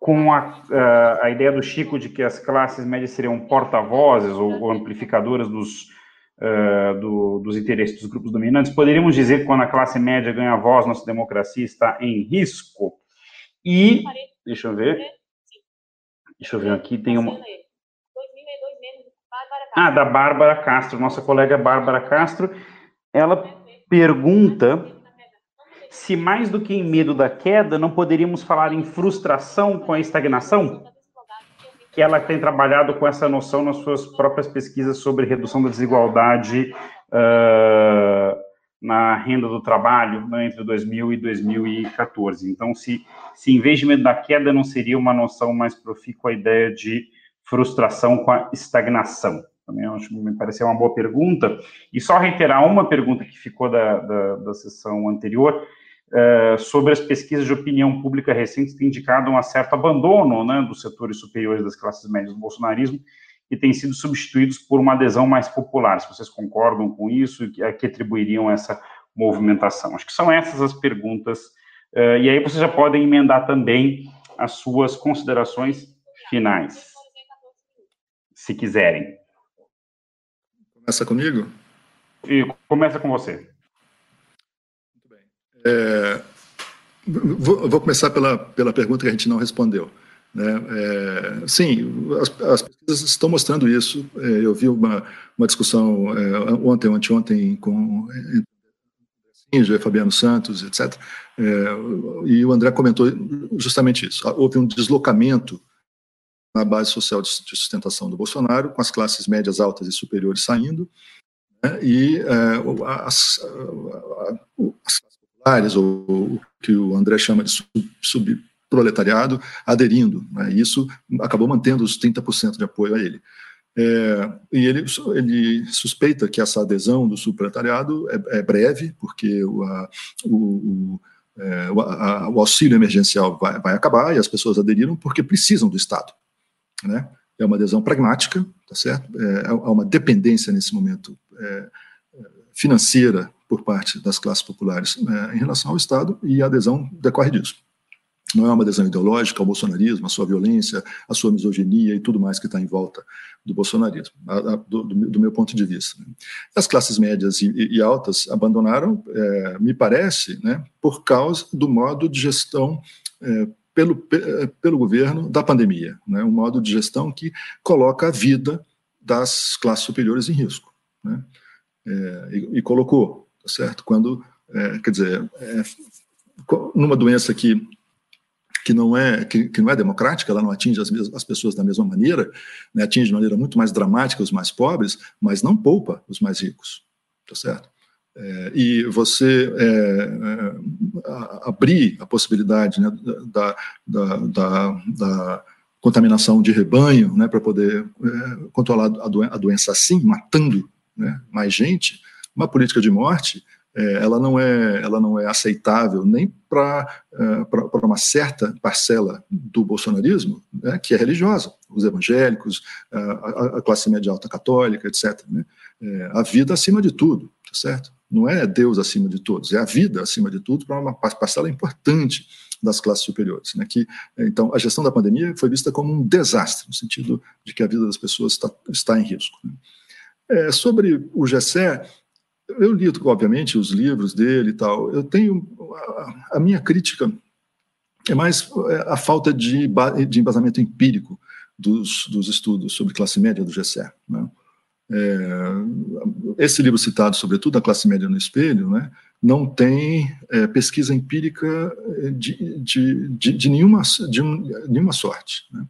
com a, uh, a ideia do Chico de que as classes médias seriam porta-vozes ou, ou amplificadoras dos, uh, do, dos interesses dos grupos dominantes, poderíamos dizer que quando a classe média ganha voz, nossa democracia está em risco? E, deixa eu ver, deixa eu ver aqui, tem uma... Ah, da Bárbara Castro, nossa colega Bárbara Castro, ela pergunta se mais do que em medo da queda, não poderíamos falar em frustração com a estagnação? Que ela tem trabalhado com essa noção nas suas próprias pesquisas sobre redução da desigualdade uh, na renda do trabalho né, entre 2000 e 2014. Então, se, se em vez de medo da queda, não seria uma noção mais profícua a ideia de frustração com a estagnação? Também acho que me pareceu uma boa pergunta. E só reiterar uma pergunta que ficou da, da, da sessão anterior, uh, sobre as pesquisas de opinião pública recentes têm indicado um certo abandono né, dos setores superiores das classes médias do bolsonarismo e têm sido substituídos por uma adesão mais popular. Se vocês concordam com isso, e a que atribuiriam essa movimentação? Acho que são essas as perguntas. Uh, e aí vocês já podem emendar também as suas considerações finais, se quiserem. Começa comigo? E começa com você. É, vou, vou, começar pela, pela pergunta que a gente não respondeu. Né? É, sim, as, as, pesquisas estão mostrando isso. É, eu vi uma, uma discussão é, ontem ou anteontem com Singer, Fabiano Santos, etc. É, e o André comentou justamente isso. Houve um deslocamento na base social de, sustentação do Bolsonaro, com as classes médias, altas e superiores saindo, né? e é, as, as populares, ou o que o André chama de subproletariado, sub aderindo. Né? Isso acabou mantendo os 30% de apoio a ele. É, e ele, ele suspeita que essa adesão do subproletariado é, é breve, porque o, a, o, é, o, a, o, auxílio emergencial vai, vai, acabar e as pessoas aderiram porque precisam do Estado. Né? É uma adesão pragmática, tá certo? É, há uma dependência nesse momento é, financeira por parte das classes populares né, em relação ao Estado e a adesão decorre disso. Não é uma adesão ideológica ao bolsonarismo, a sua violência, a sua misoginia e tudo mais que está em volta do bolsonarismo, a, a, do, do, meu ponto de vista. Né. As classes médias e, e altas abandonaram, é, me parece, né, por causa do modo de gestão é, pelo, pelo governo da pandemia, né, um modo de gestão que coloca a vida das classes superiores em risco. Né, é, e, e colocou tá certo? Quando é, quer dizer, é, numa doença que que não é que, que, não é democrática, ela não atinge as, as pessoas da mesma maneira, né, atinge de maneira muito mais dramática os mais pobres, mas não poupa os mais ricos, tá certo? É, e você é, é, abrir a possibilidade né, da, da, da, da, contaminação de rebanho, né, para poder é, controlar a, doen a, doença assim, matando né, mais gente, uma política de morte, é, ela não é ela não é aceitável nem para é, uma certa parcela do bolsonarismo né, que é religiosa os evangélicos a, a, classe média alta católica etc né, é, a vida acima de tudo tá certo não é Deus acima de todos, é a vida acima de tudo para uma parcela importante das classes superiores. Né, que, então, a gestão da pandemia foi vista como um desastre, no sentido de que a vida das pessoas está, está em risco. Né. É, sobre o Gessé, eu li, obviamente, os livros dele e tal. Eu tenho. A, a minha crítica é mais é, a falta de, de embasamento empírico dos, dos estudos sobre classe média do Gessé. Né. É, esse livro citado, sobretudo, A Classe Média no Espelho, né, não tem é, pesquisa empírica de, de, de, de nenhuma, de um, nenhuma sorte. Né.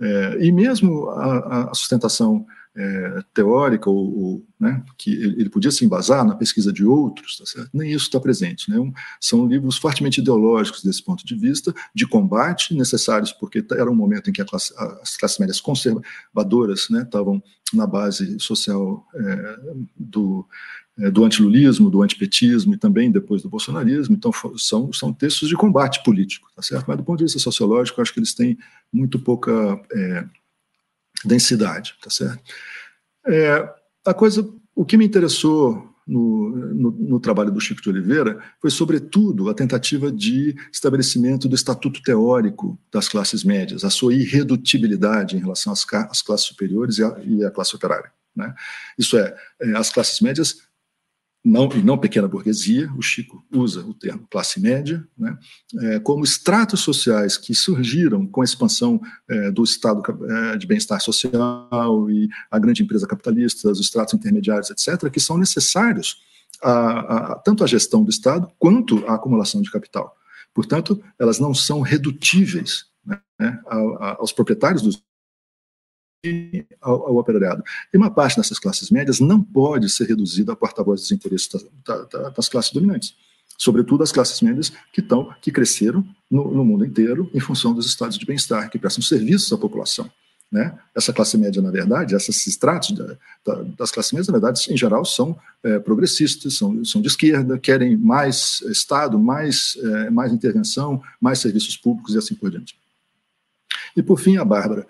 É, e mesmo a, a sustentação é, teórica, ou, ou né, que ele, podia se embasar na pesquisa de outros, tá nem isso está presente. Né? Um, são livros fortemente ideológicos desse ponto de vista, de combate, necessários porque era um momento em que classe, as classes médias conservadoras né, estavam na base social é, do, é, do antilulismo, do antipetismo e também depois do bolsonarismo. Então, são, são textos de combate político, tá certo? Mas do ponto de vista sociológico, acho que eles têm muito pouca é, densidade, tá certo? É, a coisa, o que me interessou no, no, no, trabalho do Chico de Oliveira foi, sobretudo, a tentativa de estabelecimento do estatuto teórico das classes médias, a sua irredutibilidade em relação às, às classes superiores e, à classe operária. Né? Isso é, é, as classes médias não, e não pequena burguesia, o Chico usa o termo classe média, né, é, como estratos sociais que surgiram com a expansão é, do estado é, de bem-estar social e a grande empresa capitalista, os estratos intermediários, etc., que são necessários a, a, tanto à gestão do Estado quanto à acumulação de capital. Portanto, elas não são redutíveis né, aos proprietários dos ao, ao, operariado. E uma parte dessas classes médias não pode ser reduzida a porta-voz dos interesses da, da, das classes dominantes, sobretudo as classes médias que estão, que cresceram no, no mundo inteiro em função dos estados de bem-estar, que prestam serviços à população. Né? Essa classe média, na verdade, esses estratos da, da, das classes médias, na verdade, em geral, são é, progressistas, são, são de esquerda, querem mais Estado, mais, é, mais intervenção, mais serviços públicos e assim por diante. E, por fim, a Bárbara.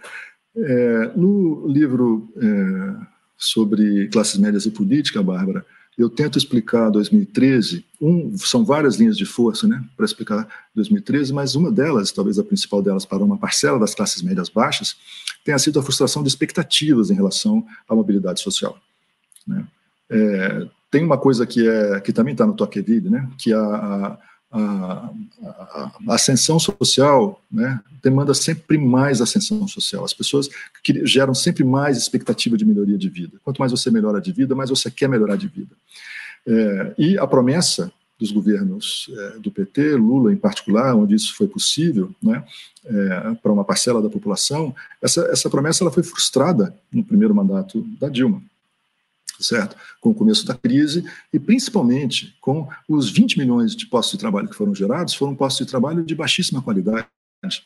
É, no livro é, sobre classes médias e política, Bárbara, eu tento explicar 2013. Um, são várias linhas de força né, para explicar 2013, mas uma delas, talvez a principal delas para uma parcela das classes médias baixas, tenha sido a frustração de expectativas em relação à mobilidade social. Né. É, tem uma coisa que, é, que também está no Tocqueville, né, que a, a a, a, ascensão social né, demanda sempre mais ascensão social. As pessoas que geram sempre mais expectativa de melhoria de vida. Quanto mais você melhora de vida, mais você quer melhorar de vida. É, e a promessa dos governos é, do PT, Lula em particular, onde isso foi possível, né, é, para uma parcela da população, essa, essa promessa ela foi frustrada no primeiro mandato da Dilma certo? Com o começo da crise e principalmente com os 20 milhões de postos de trabalho que foram gerados, foram postos de trabalho de baixíssima qualidade,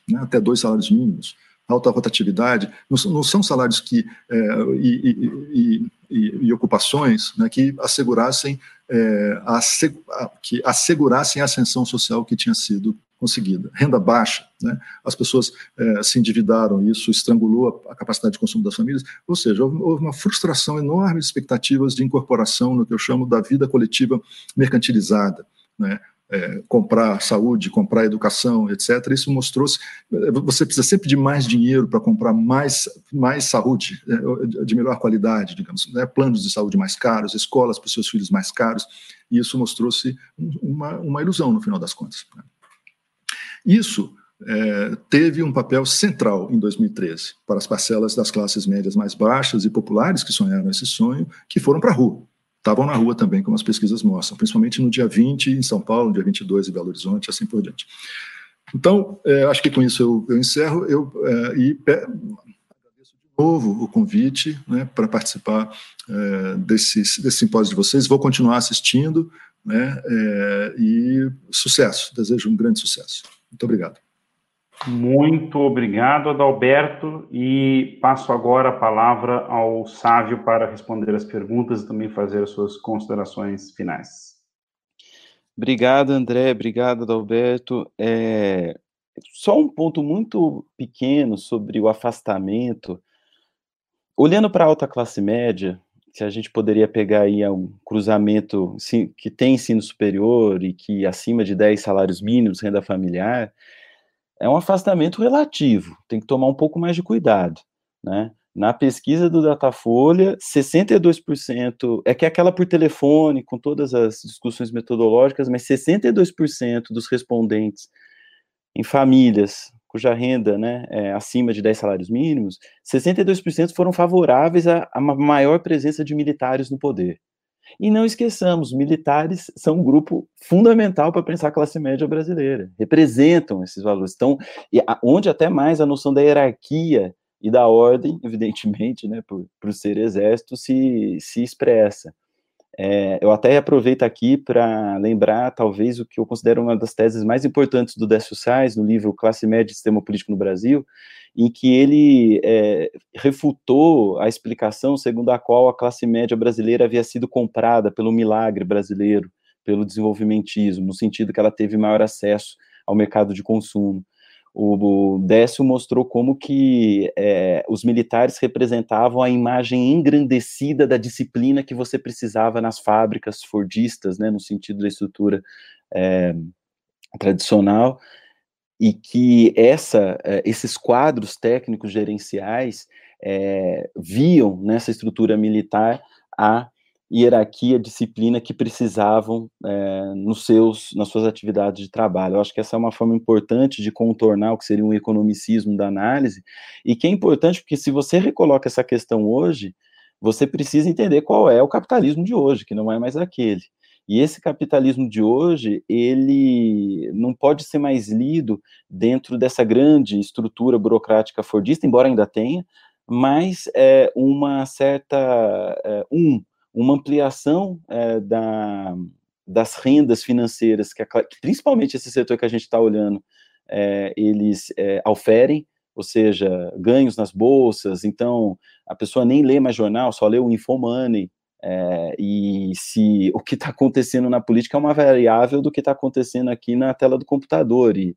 né? até dois salários mínimos, alta rotatividade, não, não são salários que é, e, e, e, e, ocupações né, que assegurassem é, a, que assegurassem a ascensão social que tinha sido conseguida. Renda baixa, né? as pessoas é, se endividaram, isso estrangulou a, a, capacidade de consumo das famílias, ou seja, houve, houve, uma frustração enorme de expectativas de incorporação no que eu chamo da vida coletiva mercantilizada. Né? É, comprar saúde, comprar educação, etc. Isso mostrou-se. É, você precisa sempre de mais dinheiro para comprar mais, mais saúde, é, de melhor qualidade, digamos, né? planos de saúde mais caros, escolas para os seus filhos mais caros, e isso mostrou-se uma, uma ilusão no final das contas. Né? Isso é, teve um papel central em 2013 para as parcelas das classes médias mais baixas e populares que sonharam esse sonho, que foram para a rua. estavam na rua também, como as pesquisas mostram, principalmente no dia 20 em São Paulo, dia 22 em Belo Horizonte, assim por diante. Então, é, acho que com isso eu, eu encerro eu, é, e agradeço de novo o convite né, para participar é, desse, desse simpósio de vocês. Vou continuar assistindo né, é, e sucesso, desejo um grande sucesso. Muito obrigado. Muito obrigado, Adalberto, e passo agora a palavra ao Sávio para responder as perguntas e também fazer as suas considerações finais. Obrigado, André, obrigado, Adalberto. É, só um ponto muito pequeno sobre o afastamento. Olhando para a alta classe média, se a gente poderia pegar aí um cruzamento que tem ensino superior e que acima de 10 salários mínimos, renda familiar, é um afastamento relativo, tem que tomar um pouco mais de cuidado, né? Na pesquisa do Datafolha, 62%, é que é aquela por telefone, com todas as discussões metodológicas, mas 62% dos respondentes em famílias cuja renda né, é acima de 10 salários mínimos, 62% foram favoráveis a, uma maior presença de militares no poder. E não esqueçamos, militares são um grupo fundamental para pensar a classe média brasileira, representam esses valores. Então, onde até mais a noção da hierarquia e da ordem, [LAUGHS] evidentemente, né, por, por ser exército, se, se expressa. É, eu até aproveito aqui para lembrar, talvez, o que eu considero uma das teses mais importantes do Décio Sais, no livro Classe Média e Sistema Político no Brasil, em que ele é, refutou a explicação segundo a qual a classe média brasileira havia sido comprada pelo milagre brasileiro, pelo desenvolvimentismo, no sentido que ela teve maior acesso ao mercado de consumo o Décio mostrou como que é, os militares representavam a imagem engrandecida da disciplina que você precisava nas fábricas fordistas, né, no sentido da estrutura é, tradicional, e que essa, é, esses quadros técnicos gerenciais é, viam nessa estrutura militar a hierarquia, disciplina que precisavam é, nos seus, nas suas atividades de trabalho. Eu acho que essa é uma forma importante de contornar o que seria um economicismo da análise, e que é importante porque se você recoloca essa questão hoje, você precisa entender qual é o capitalismo de hoje, que não é mais aquele. E esse capitalismo de hoje, ele não pode ser mais lido dentro dessa grande estrutura burocrática fordista, embora ainda tenha, mas é uma certa é, um uma ampliação é, da, das rendas financeiras, que, a, que, principalmente esse setor que a gente está olhando, é, eles é, oferem, ou seja, ganhos nas bolsas, então a pessoa nem lê mais jornal, só lê o Infomoney, é, e se [LAUGHS] o que está acontecendo na política é uma variável do que está acontecendo aqui na tela do computador, e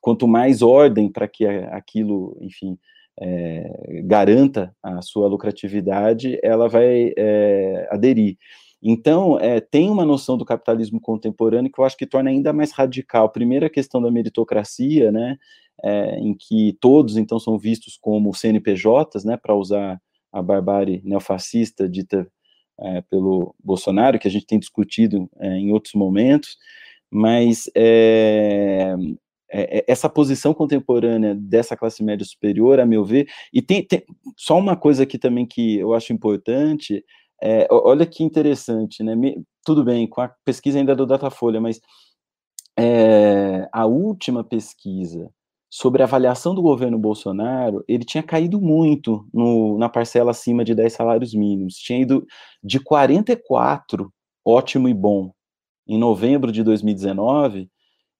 quanto mais ordem para que aquilo, enfim, é, garanta a sua lucratividade, ela vai é, aderir. Então, é, tem uma noção do capitalismo contemporâneo que eu acho que torna ainda mais radical. Primeiro, a questão da meritocracia, né, em que todos, então, são vistos como CNPJs, né, para usar a barbárie neofascista dita pelo Bolsonaro, que a gente tem discutido em outros momentos, mas é, é, é, essa posição contemporânea dessa classe média superior, a meu ver, e tem, tem só uma coisa aqui também que eu acho importante, é, olha que interessante, né? Me, tudo bem, com a pesquisa ainda do Datafolha, mas é, a última pesquisa sobre a avaliação do governo Bolsonaro, ele tinha caído muito no, na parcela acima de 10 salários mínimos, tinha ido de 44, ótimo e bom, em novembro de 2019,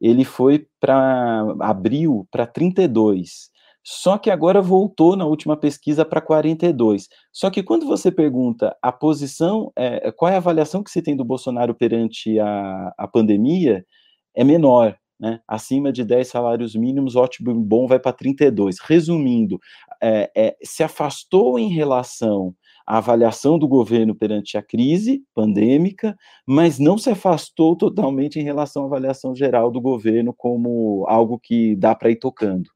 ele foi para abril para 32. Só que agora voltou na última pesquisa para 42. Só que quando você pergunta a posição, é, qual é a avaliação que se tem do Bolsonaro perante a, a pandemia, é menor. Né? Acima de 10 salários mínimos, ótimo bom vai para 32. Resumindo, é, é, se afastou em relação a avaliação do governo perante a crise pandêmica, mas não se afastou totalmente em relação à avaliação geral do governo como algo que dá para ir tocando.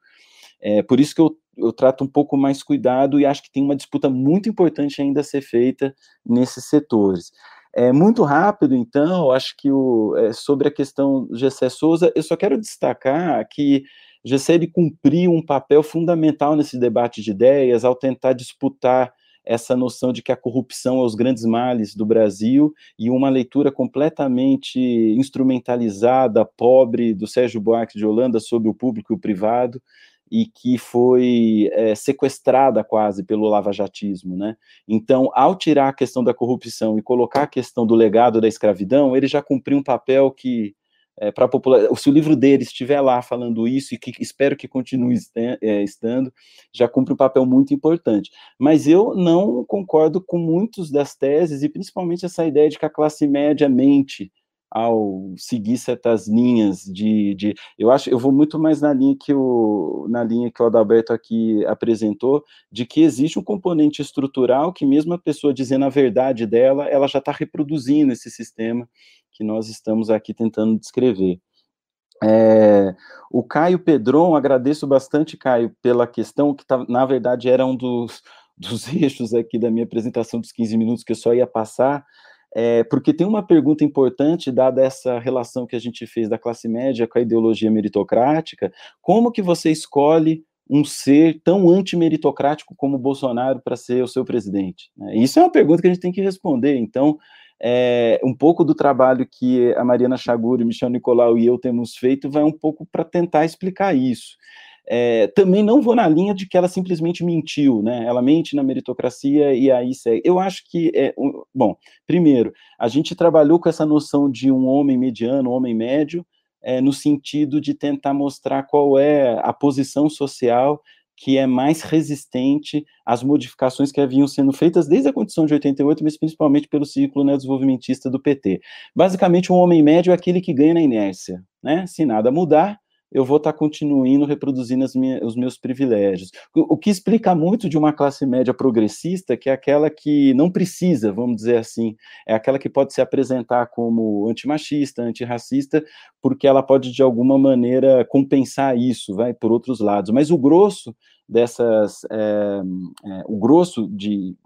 É, por isso que eu, eu trato um pouco mais cuidado e acho que tem uma disputa muito importante ainda a ser feita nesses setores. É, muito rápido, então, acho que o, é, sobre a questão Gessé Souza, eu só quero destacar que Gessé ele cumpriu um papel fundamental nesse debate de ideias ao tentar disputar essa noção de que a corrupção é os grandes males do Brasil e uma leitura completamente instrumentalizada, pobre, do Sérgio Buarque de Holanda sobre o público e o privado, e que foi é, sequestrada quase pelo lavajatismo, né? Então, ao tirar a questão da corrupção e colocar a questão do legado da escravidão, ele já cumpriu um papel que é, para população, se o livro dele estiver lá falando isso, e que espero que continue é, estando, já cumpre um papel muito importante. Mas eu não concordo com muitos das teses, e principalmente essa ideia de que a classe média mente ao seguir certas linhas de, de, eu acho eu vou muito mais na linha que o na linha que o Adalberto aqui apresentou de que existe um componente estrutural que mesmo a pessoa dizendo a verdade dela ela já está reproduzindo esse sistema que nós estamos aqui tentando descrever. É, o Caio Pedron, agradeço bastante, Caio, pela questão que tá, na verdade era um dos, [LAUGHS] dos eixos aqui da minha apresentação dos 15 minutos que eu só ia passar, é, porque tem uma pergunta importante, dada essa relação que a gente fez da classe média com a ideologia meritocrática, como que você escolhe um ser tão antimeritocrático como Bolsonaro para ser o seu presidente? Né? Isso é uma pergunta que a gente tem que responder, então é, um pouco do trabalho que a Mariana Chaguri, Michel Nicolau e eu temos feito vai um pouco para tentar explicar isso. É, também não vou na linha de que ela simplesmente mentiu, né? Ela mente na meritocracia e aí segue. Eu acho que, é, bom, primeiro, a gente trabalhou com essa noção de um homem mediano, um homem médio, é, no sentido de tentar mostrar qual é a posição social que é mais resistente às modificações que haviam sendo feitas desde a Condição de 88, mas principalmente pelo ciclo né, do PT. Basicamente, um homem médio é aquele que ganha na inércia, né? Se nada mudar, eu vou estar tá continuando reproduzindo minhas, os meus privilégios. O, o, que explica muito de uma classe média progressista, que é aquela que não precisa, vamos dizer assim, é aquela que pode se apresentar como antimachista, antirracista, porque ela pode, de alguma maneira, compensar isso, vai, por outros lados. Mas o grosso dessas, é, é, o grosso de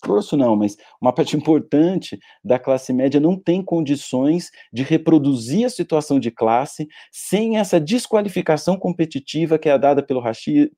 grosso não, mas uma parte importante da classe média não tem condições de reproduzir a situação de classe sem essa desqualificação competitiva que é dada pelo,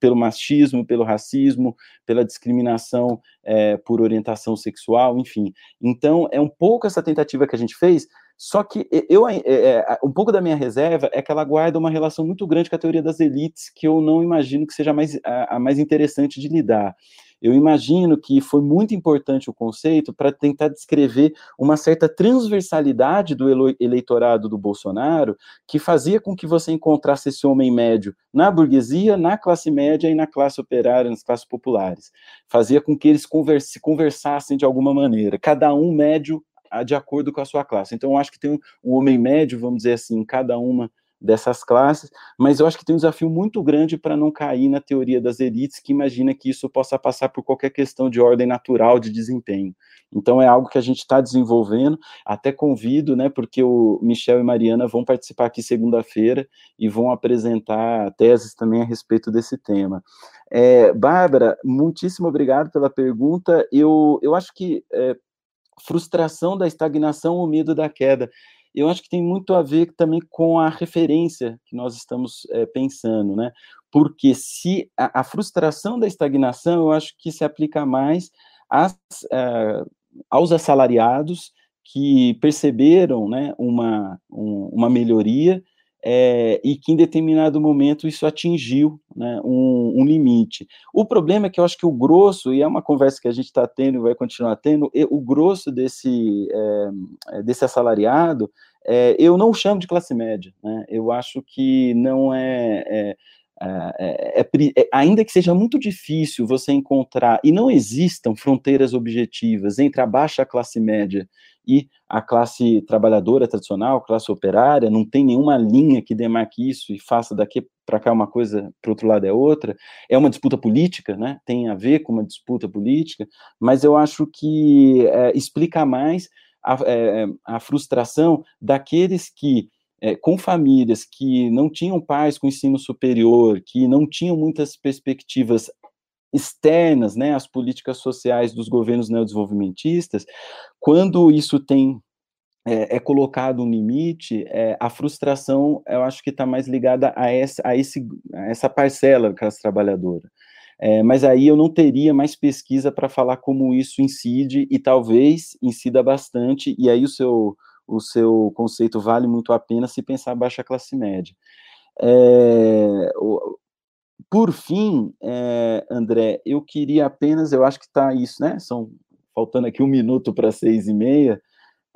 pelo machismo, pelo racismo, pela discriminação é, por orientação sexual, enfim. Então, é um pouco essa tentativa que a gente fez, só que eu, é, um pouco da minha reserva é que ela guarda uma relação muito grande com a teoria das elites, que eu não imagino que seja mais, a, a mais interessante de lidar. Eu imagino que foi muito importante o conceito para tentar descrever uma certa transversalidade do eleitorado do Bolsonaro, que fazia com que você encontrasse esse homem médio na burguesia, na classe média e na classe operária, nas classes populares. Fazia com que eles converse, conversassem de alguma maneira, cada um médio de acordo com a sua classe. Então, eu acho que tem um homem médio, vamos dizer assim, em cada uma dessas classes, mas eu acho que tem um desafio muito grande para não cair na teoria das elites, que imagina que isso possa passar por qualquer questão de ordem natural de desempenho. Então é algo que a gente está desenvolvendo, até convido, né, porque o Michel e Mariana vão participar aqui segunda-feira e vão apresentar teses também a respeito desse tema. É, Bárbara, muitíssimo obrigado pela pergunta. Eu, eu acho que é, frustração da estagnação ou medo da queda eu acho que tem muito a ver também com a referência que nós estamos é, pensando, né? Porque se a, a, frustração da estagnação, eu acho que se aplica mais às, uh, aos assalariados que perceberam né, uma, um, uma melhoria é, e que em determinado momento isso atingiu né, um, um, limite. O problema é que eu acho que o grosso, e é uma conversa que a gente está tendo e vai continuar tendo, o grosso desse, é, desse assalariado, é, eu não chamo de classe média, né, eu acho que não é, é é, é, é, ainda que seja muito difícil você encontrar, e não existam fronteiras objetivas entre a baixa classe média e a classe trabalhadora tradicional, classe operária, não tem nenhuma linha que demarque isso e faça daqui para cá uma coisa, para outro lado é outra. É uma disputa política, né? Tem a ver com uma disputa política, mas eu acho que é, explica mais a, é, a frustração daqueles que é, com famílias que não tinham pais com ensino superior, que não tinham muitas perspectivas externas, né, às políticas sociais dos governos neodesenvolvimentistas, quando isso tem é, é colocado um limite, é, a frustração, eu acho que está mais ligada a essa, a, esse, a essa parcela da classe trabalhadora. É, mas aí eu não teria mais pesquisa para falar como isso incide, e talvez incida bastante, e aí o seu, o seu conceito vale muito a pena se pensar baixa classe média. É, por fim, é, André, eu queria apenas, eu acho que está isso, né? São faltando aqui um minuto para seis e meia.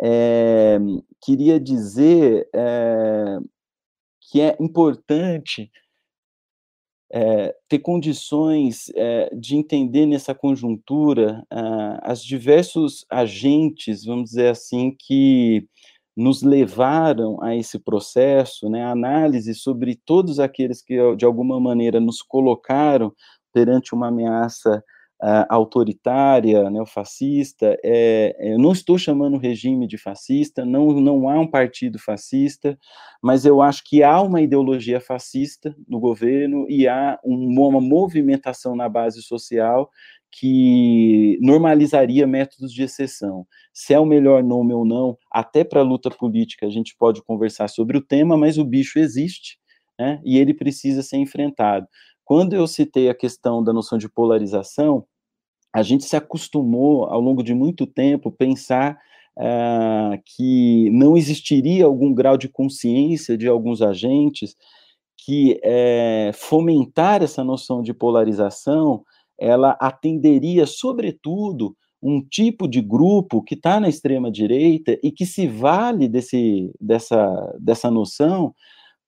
É, queria dizer é, que é importante ter condições de entender nessa conjuntura as diversos agentes, vamos dizer assim, que nos levaram a esse processo, né, a análise sobre todos aqueles que, de alguma maneira, nos colocaram perante uma ameaça uh, autoritária, neofascista, é, eu não estou chamando o regime de fascista, não, não há um partido fascista, mas eu acho que há uma ideologia fascista no governo e há um, uma movimentação na base social que normalizaria métodos de exceção. Se é o melhor nome ou não, até para a luta política a gente pode conversar sobre o tema, mas o bicho existe, né, e ele precisa ser enfrentado. Quando eu citei a questão da noção de polarização, a gente se acostumou ao longo de muito tempo pensar uh, que não existiria algum grau de consciência de alguns agentes que é, fomentar essa noção de polarização, ela atenderia, sobretudo, um tipo de grupo que está na extrema direita e que se vale desse, dessa, dessa noção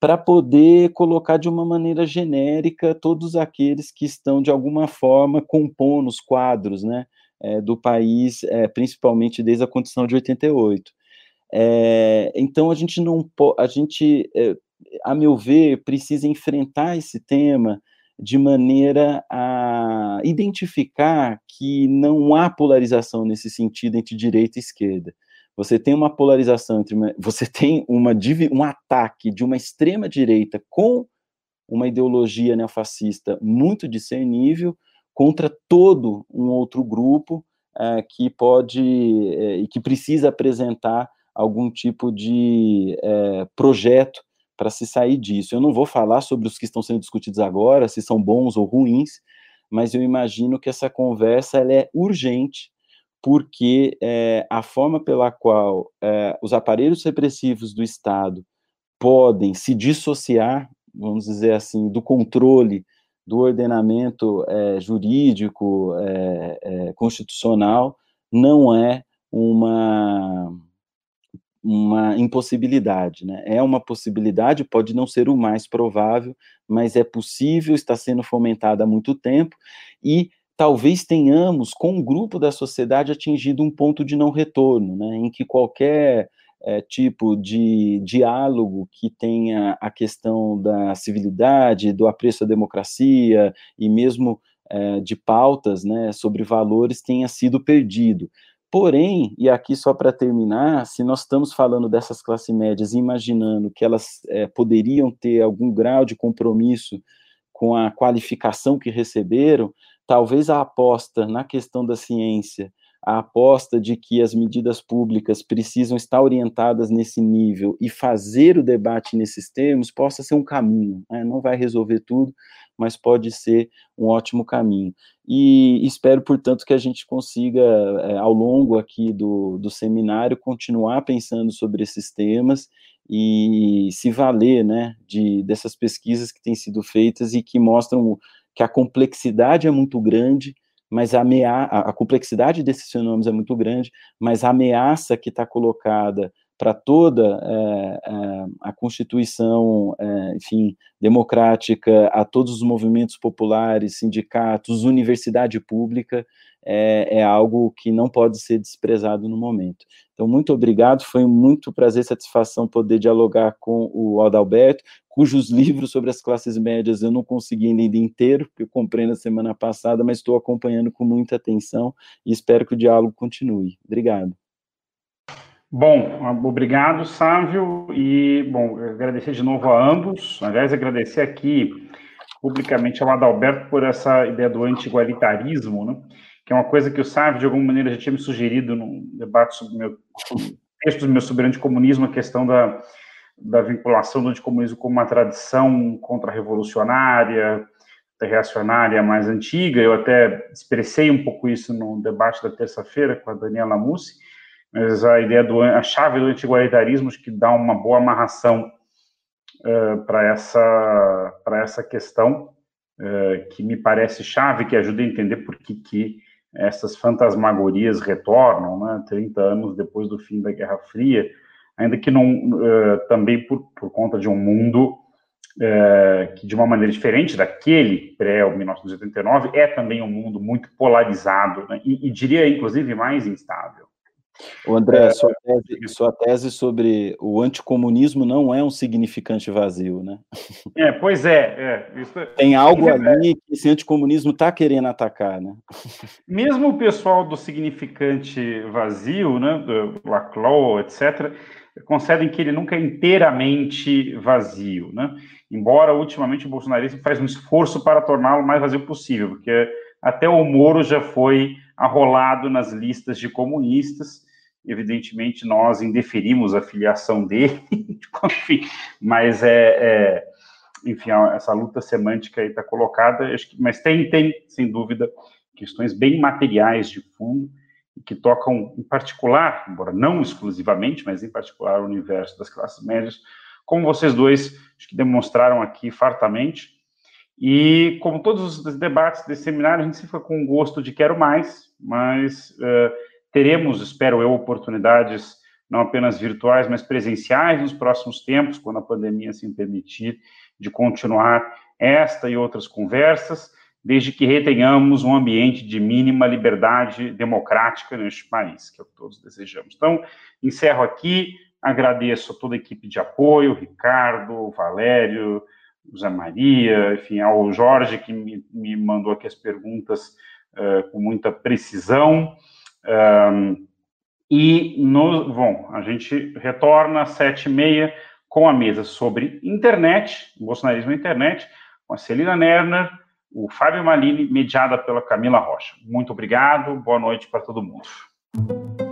para poder colocar de uma maneira genérica todos aqueles que estão, de alguma forma, compondo os quadros né, é, do país, é, principalmente desde a condição de 88. É, então, a gente não a gente, a meu ver, precisa enfrentar esse tema de maneira a identificar que não há polarização nesse sentido entre direita e esquerda. Você tem uma polarização entre uma, você tem uma, um ataque de uma extrema direita com uma ideologia neofascista muito discernível contra todo um outro grupo é, que pode é, e que precisa apresentar algum tipo de é, projeto para se sair disso. Eu não vou falar sobre os que estão sendo discutidos agora, se são bons ou ruins, mas eu imagino que essa conversa ela é urgente porque é, a forma pela qual é, os aparelhos repressivos do Estado podem se dissociar, vamos dizer assim, do controle do ordenamento é, jurídico, constitucional, não é uma uma impossibilidade, né? É uma possibilidade, pode não ser o mais provável, mas é possível, está sendo fomentada há muito tempo e talvez tenhamos, com um grupo da sociedade, atingido um ponto de não retorno, né, em que qualquer é, tipo de diálogo que tenha a questão da civilidade, do apreço à democracia e mesmo é, de pautas né, sobre valores tenha sido perdido. Porém, e aqui só para terminar, se nós estamos falando dessas classes médias, imaginando que elas é, poderiam ter algum grau de compromisso com a qualificação que receberam, talvez a aposta na questão da ciência, a aposta de que as medidas públicas precisam estar orientadas nesse nível e fazer o debate nesses termos possa ser um caminho. Né? Não vai resolver tudo, mas pode ser um ótimo caminho. E espero, portanto, que a gente consiga, é, ao longo aqui do, do seminário, continuar pensando sobre esses temas e se valer né, de, dessas pesquisas que têm sido feitas e que mostram que a complexidade é muito grande, mas a, amea a complexidade desses fenômenos é muito grande, mas a ameaça que está colocada para toda é, é, a Constituição, é, enfim, democrática, a todos os movimentos populares, sindicatos, universidade pública, é, é, algo que não pode ser desprezado no momento. Então, muito obrigado, foi muito prazer e satisfação poder dialogar com o Adalberto, cujos [LAUGHS] livros sobre as classes médias eu não consegui ler inteiro, porque eu comprei na semana passada, mas estou acompanhando com muita atenção e espero que o diálogo continue. Obrigado. Bom, obrigado, Sávio, e, bom, agradecer de novo a ambos, aliás, agradecer aqui publicamente ao Adalberto por essa ideia do anti-igualitarismo, né, que é uma coisa que o Sávio, de alguma maneira, já tinha me sugerido num debate sobre meu texto meu sobre anticomunismo, a questão da, da vinculação do anticomunismo como uma tradição contra-revolucionária, reacionária mais antiga, eu até expressei um pouco isso no debate da terça-feira com a Daniela Mussi, mas a ideia do a chave do antiguaritarismo que dá uma boa amarração uh, para essa para essa questão uh, que me parece chave que ajuda a entender por que, que essas fantasmagorias retornam, né, 30 anos depois do fim da Guerra Fria, ainda que não uh, também por, por conta de um mundo que de uma maneira diferente daquele pré-1989 é também um mundo muito polarizado né, e, e diria inclusive mais instável. O André, é, sua, tese, sua tese sobre o anticomunismo não é um significante vazio, né? É, pois é. é isso, é Tem algo ali que esse anticomunismo está querendo atacar, né? Mesmo o pessoal do significante vazio, né, do Laclau, etc., concedem que ele nunca é inteiramente vazio, né? Embora, ultimamente, o bolsonarismo faz um esforço para torná-lo mais vazio possível, porque até o Moro já foi arrolado nas listas de comunistas, Evidentemente, nós indeferimos a filiação dele, [LAUGHS] enfim, mas é, é, enfim, essa luta semântica aí está colocada, mas tem, tem, sem dúvida, questões bem materiais de fundo, que tocam em particular, embora não exclusivamente, mas em particular o universo das classes médias, como vocês dois acho que demonstraram aqui fartamente. E como todos os debates desse seminário, a gente se fica com gosto de quero mais, mas uh, Teremos, espero eu, oportunidades não apenas virtuais, mas presenciais nos próximos tempos, quando a pandemia se permitir, de continuar esta e outras conversas, desde que retenhamos um ambiente de mínima liberdade democrática neste país, que é o que todos desejamos. Então, encerro aqui, agradeço a toda a equipe de apoio, Ricardo, Valério, José Maria, enfim, ao Jorge, que me, me mandou aqui as perguntas uh, com muita precisão. Um, e, no, bom, a gente retorna às sete e meia com a mesa sobre internet, bolsonarismo na internet, com a Celina Nerner, o Fábio Malini, mediada pela Camila Rocha. Muito obrigado, boa noite para todo mundo.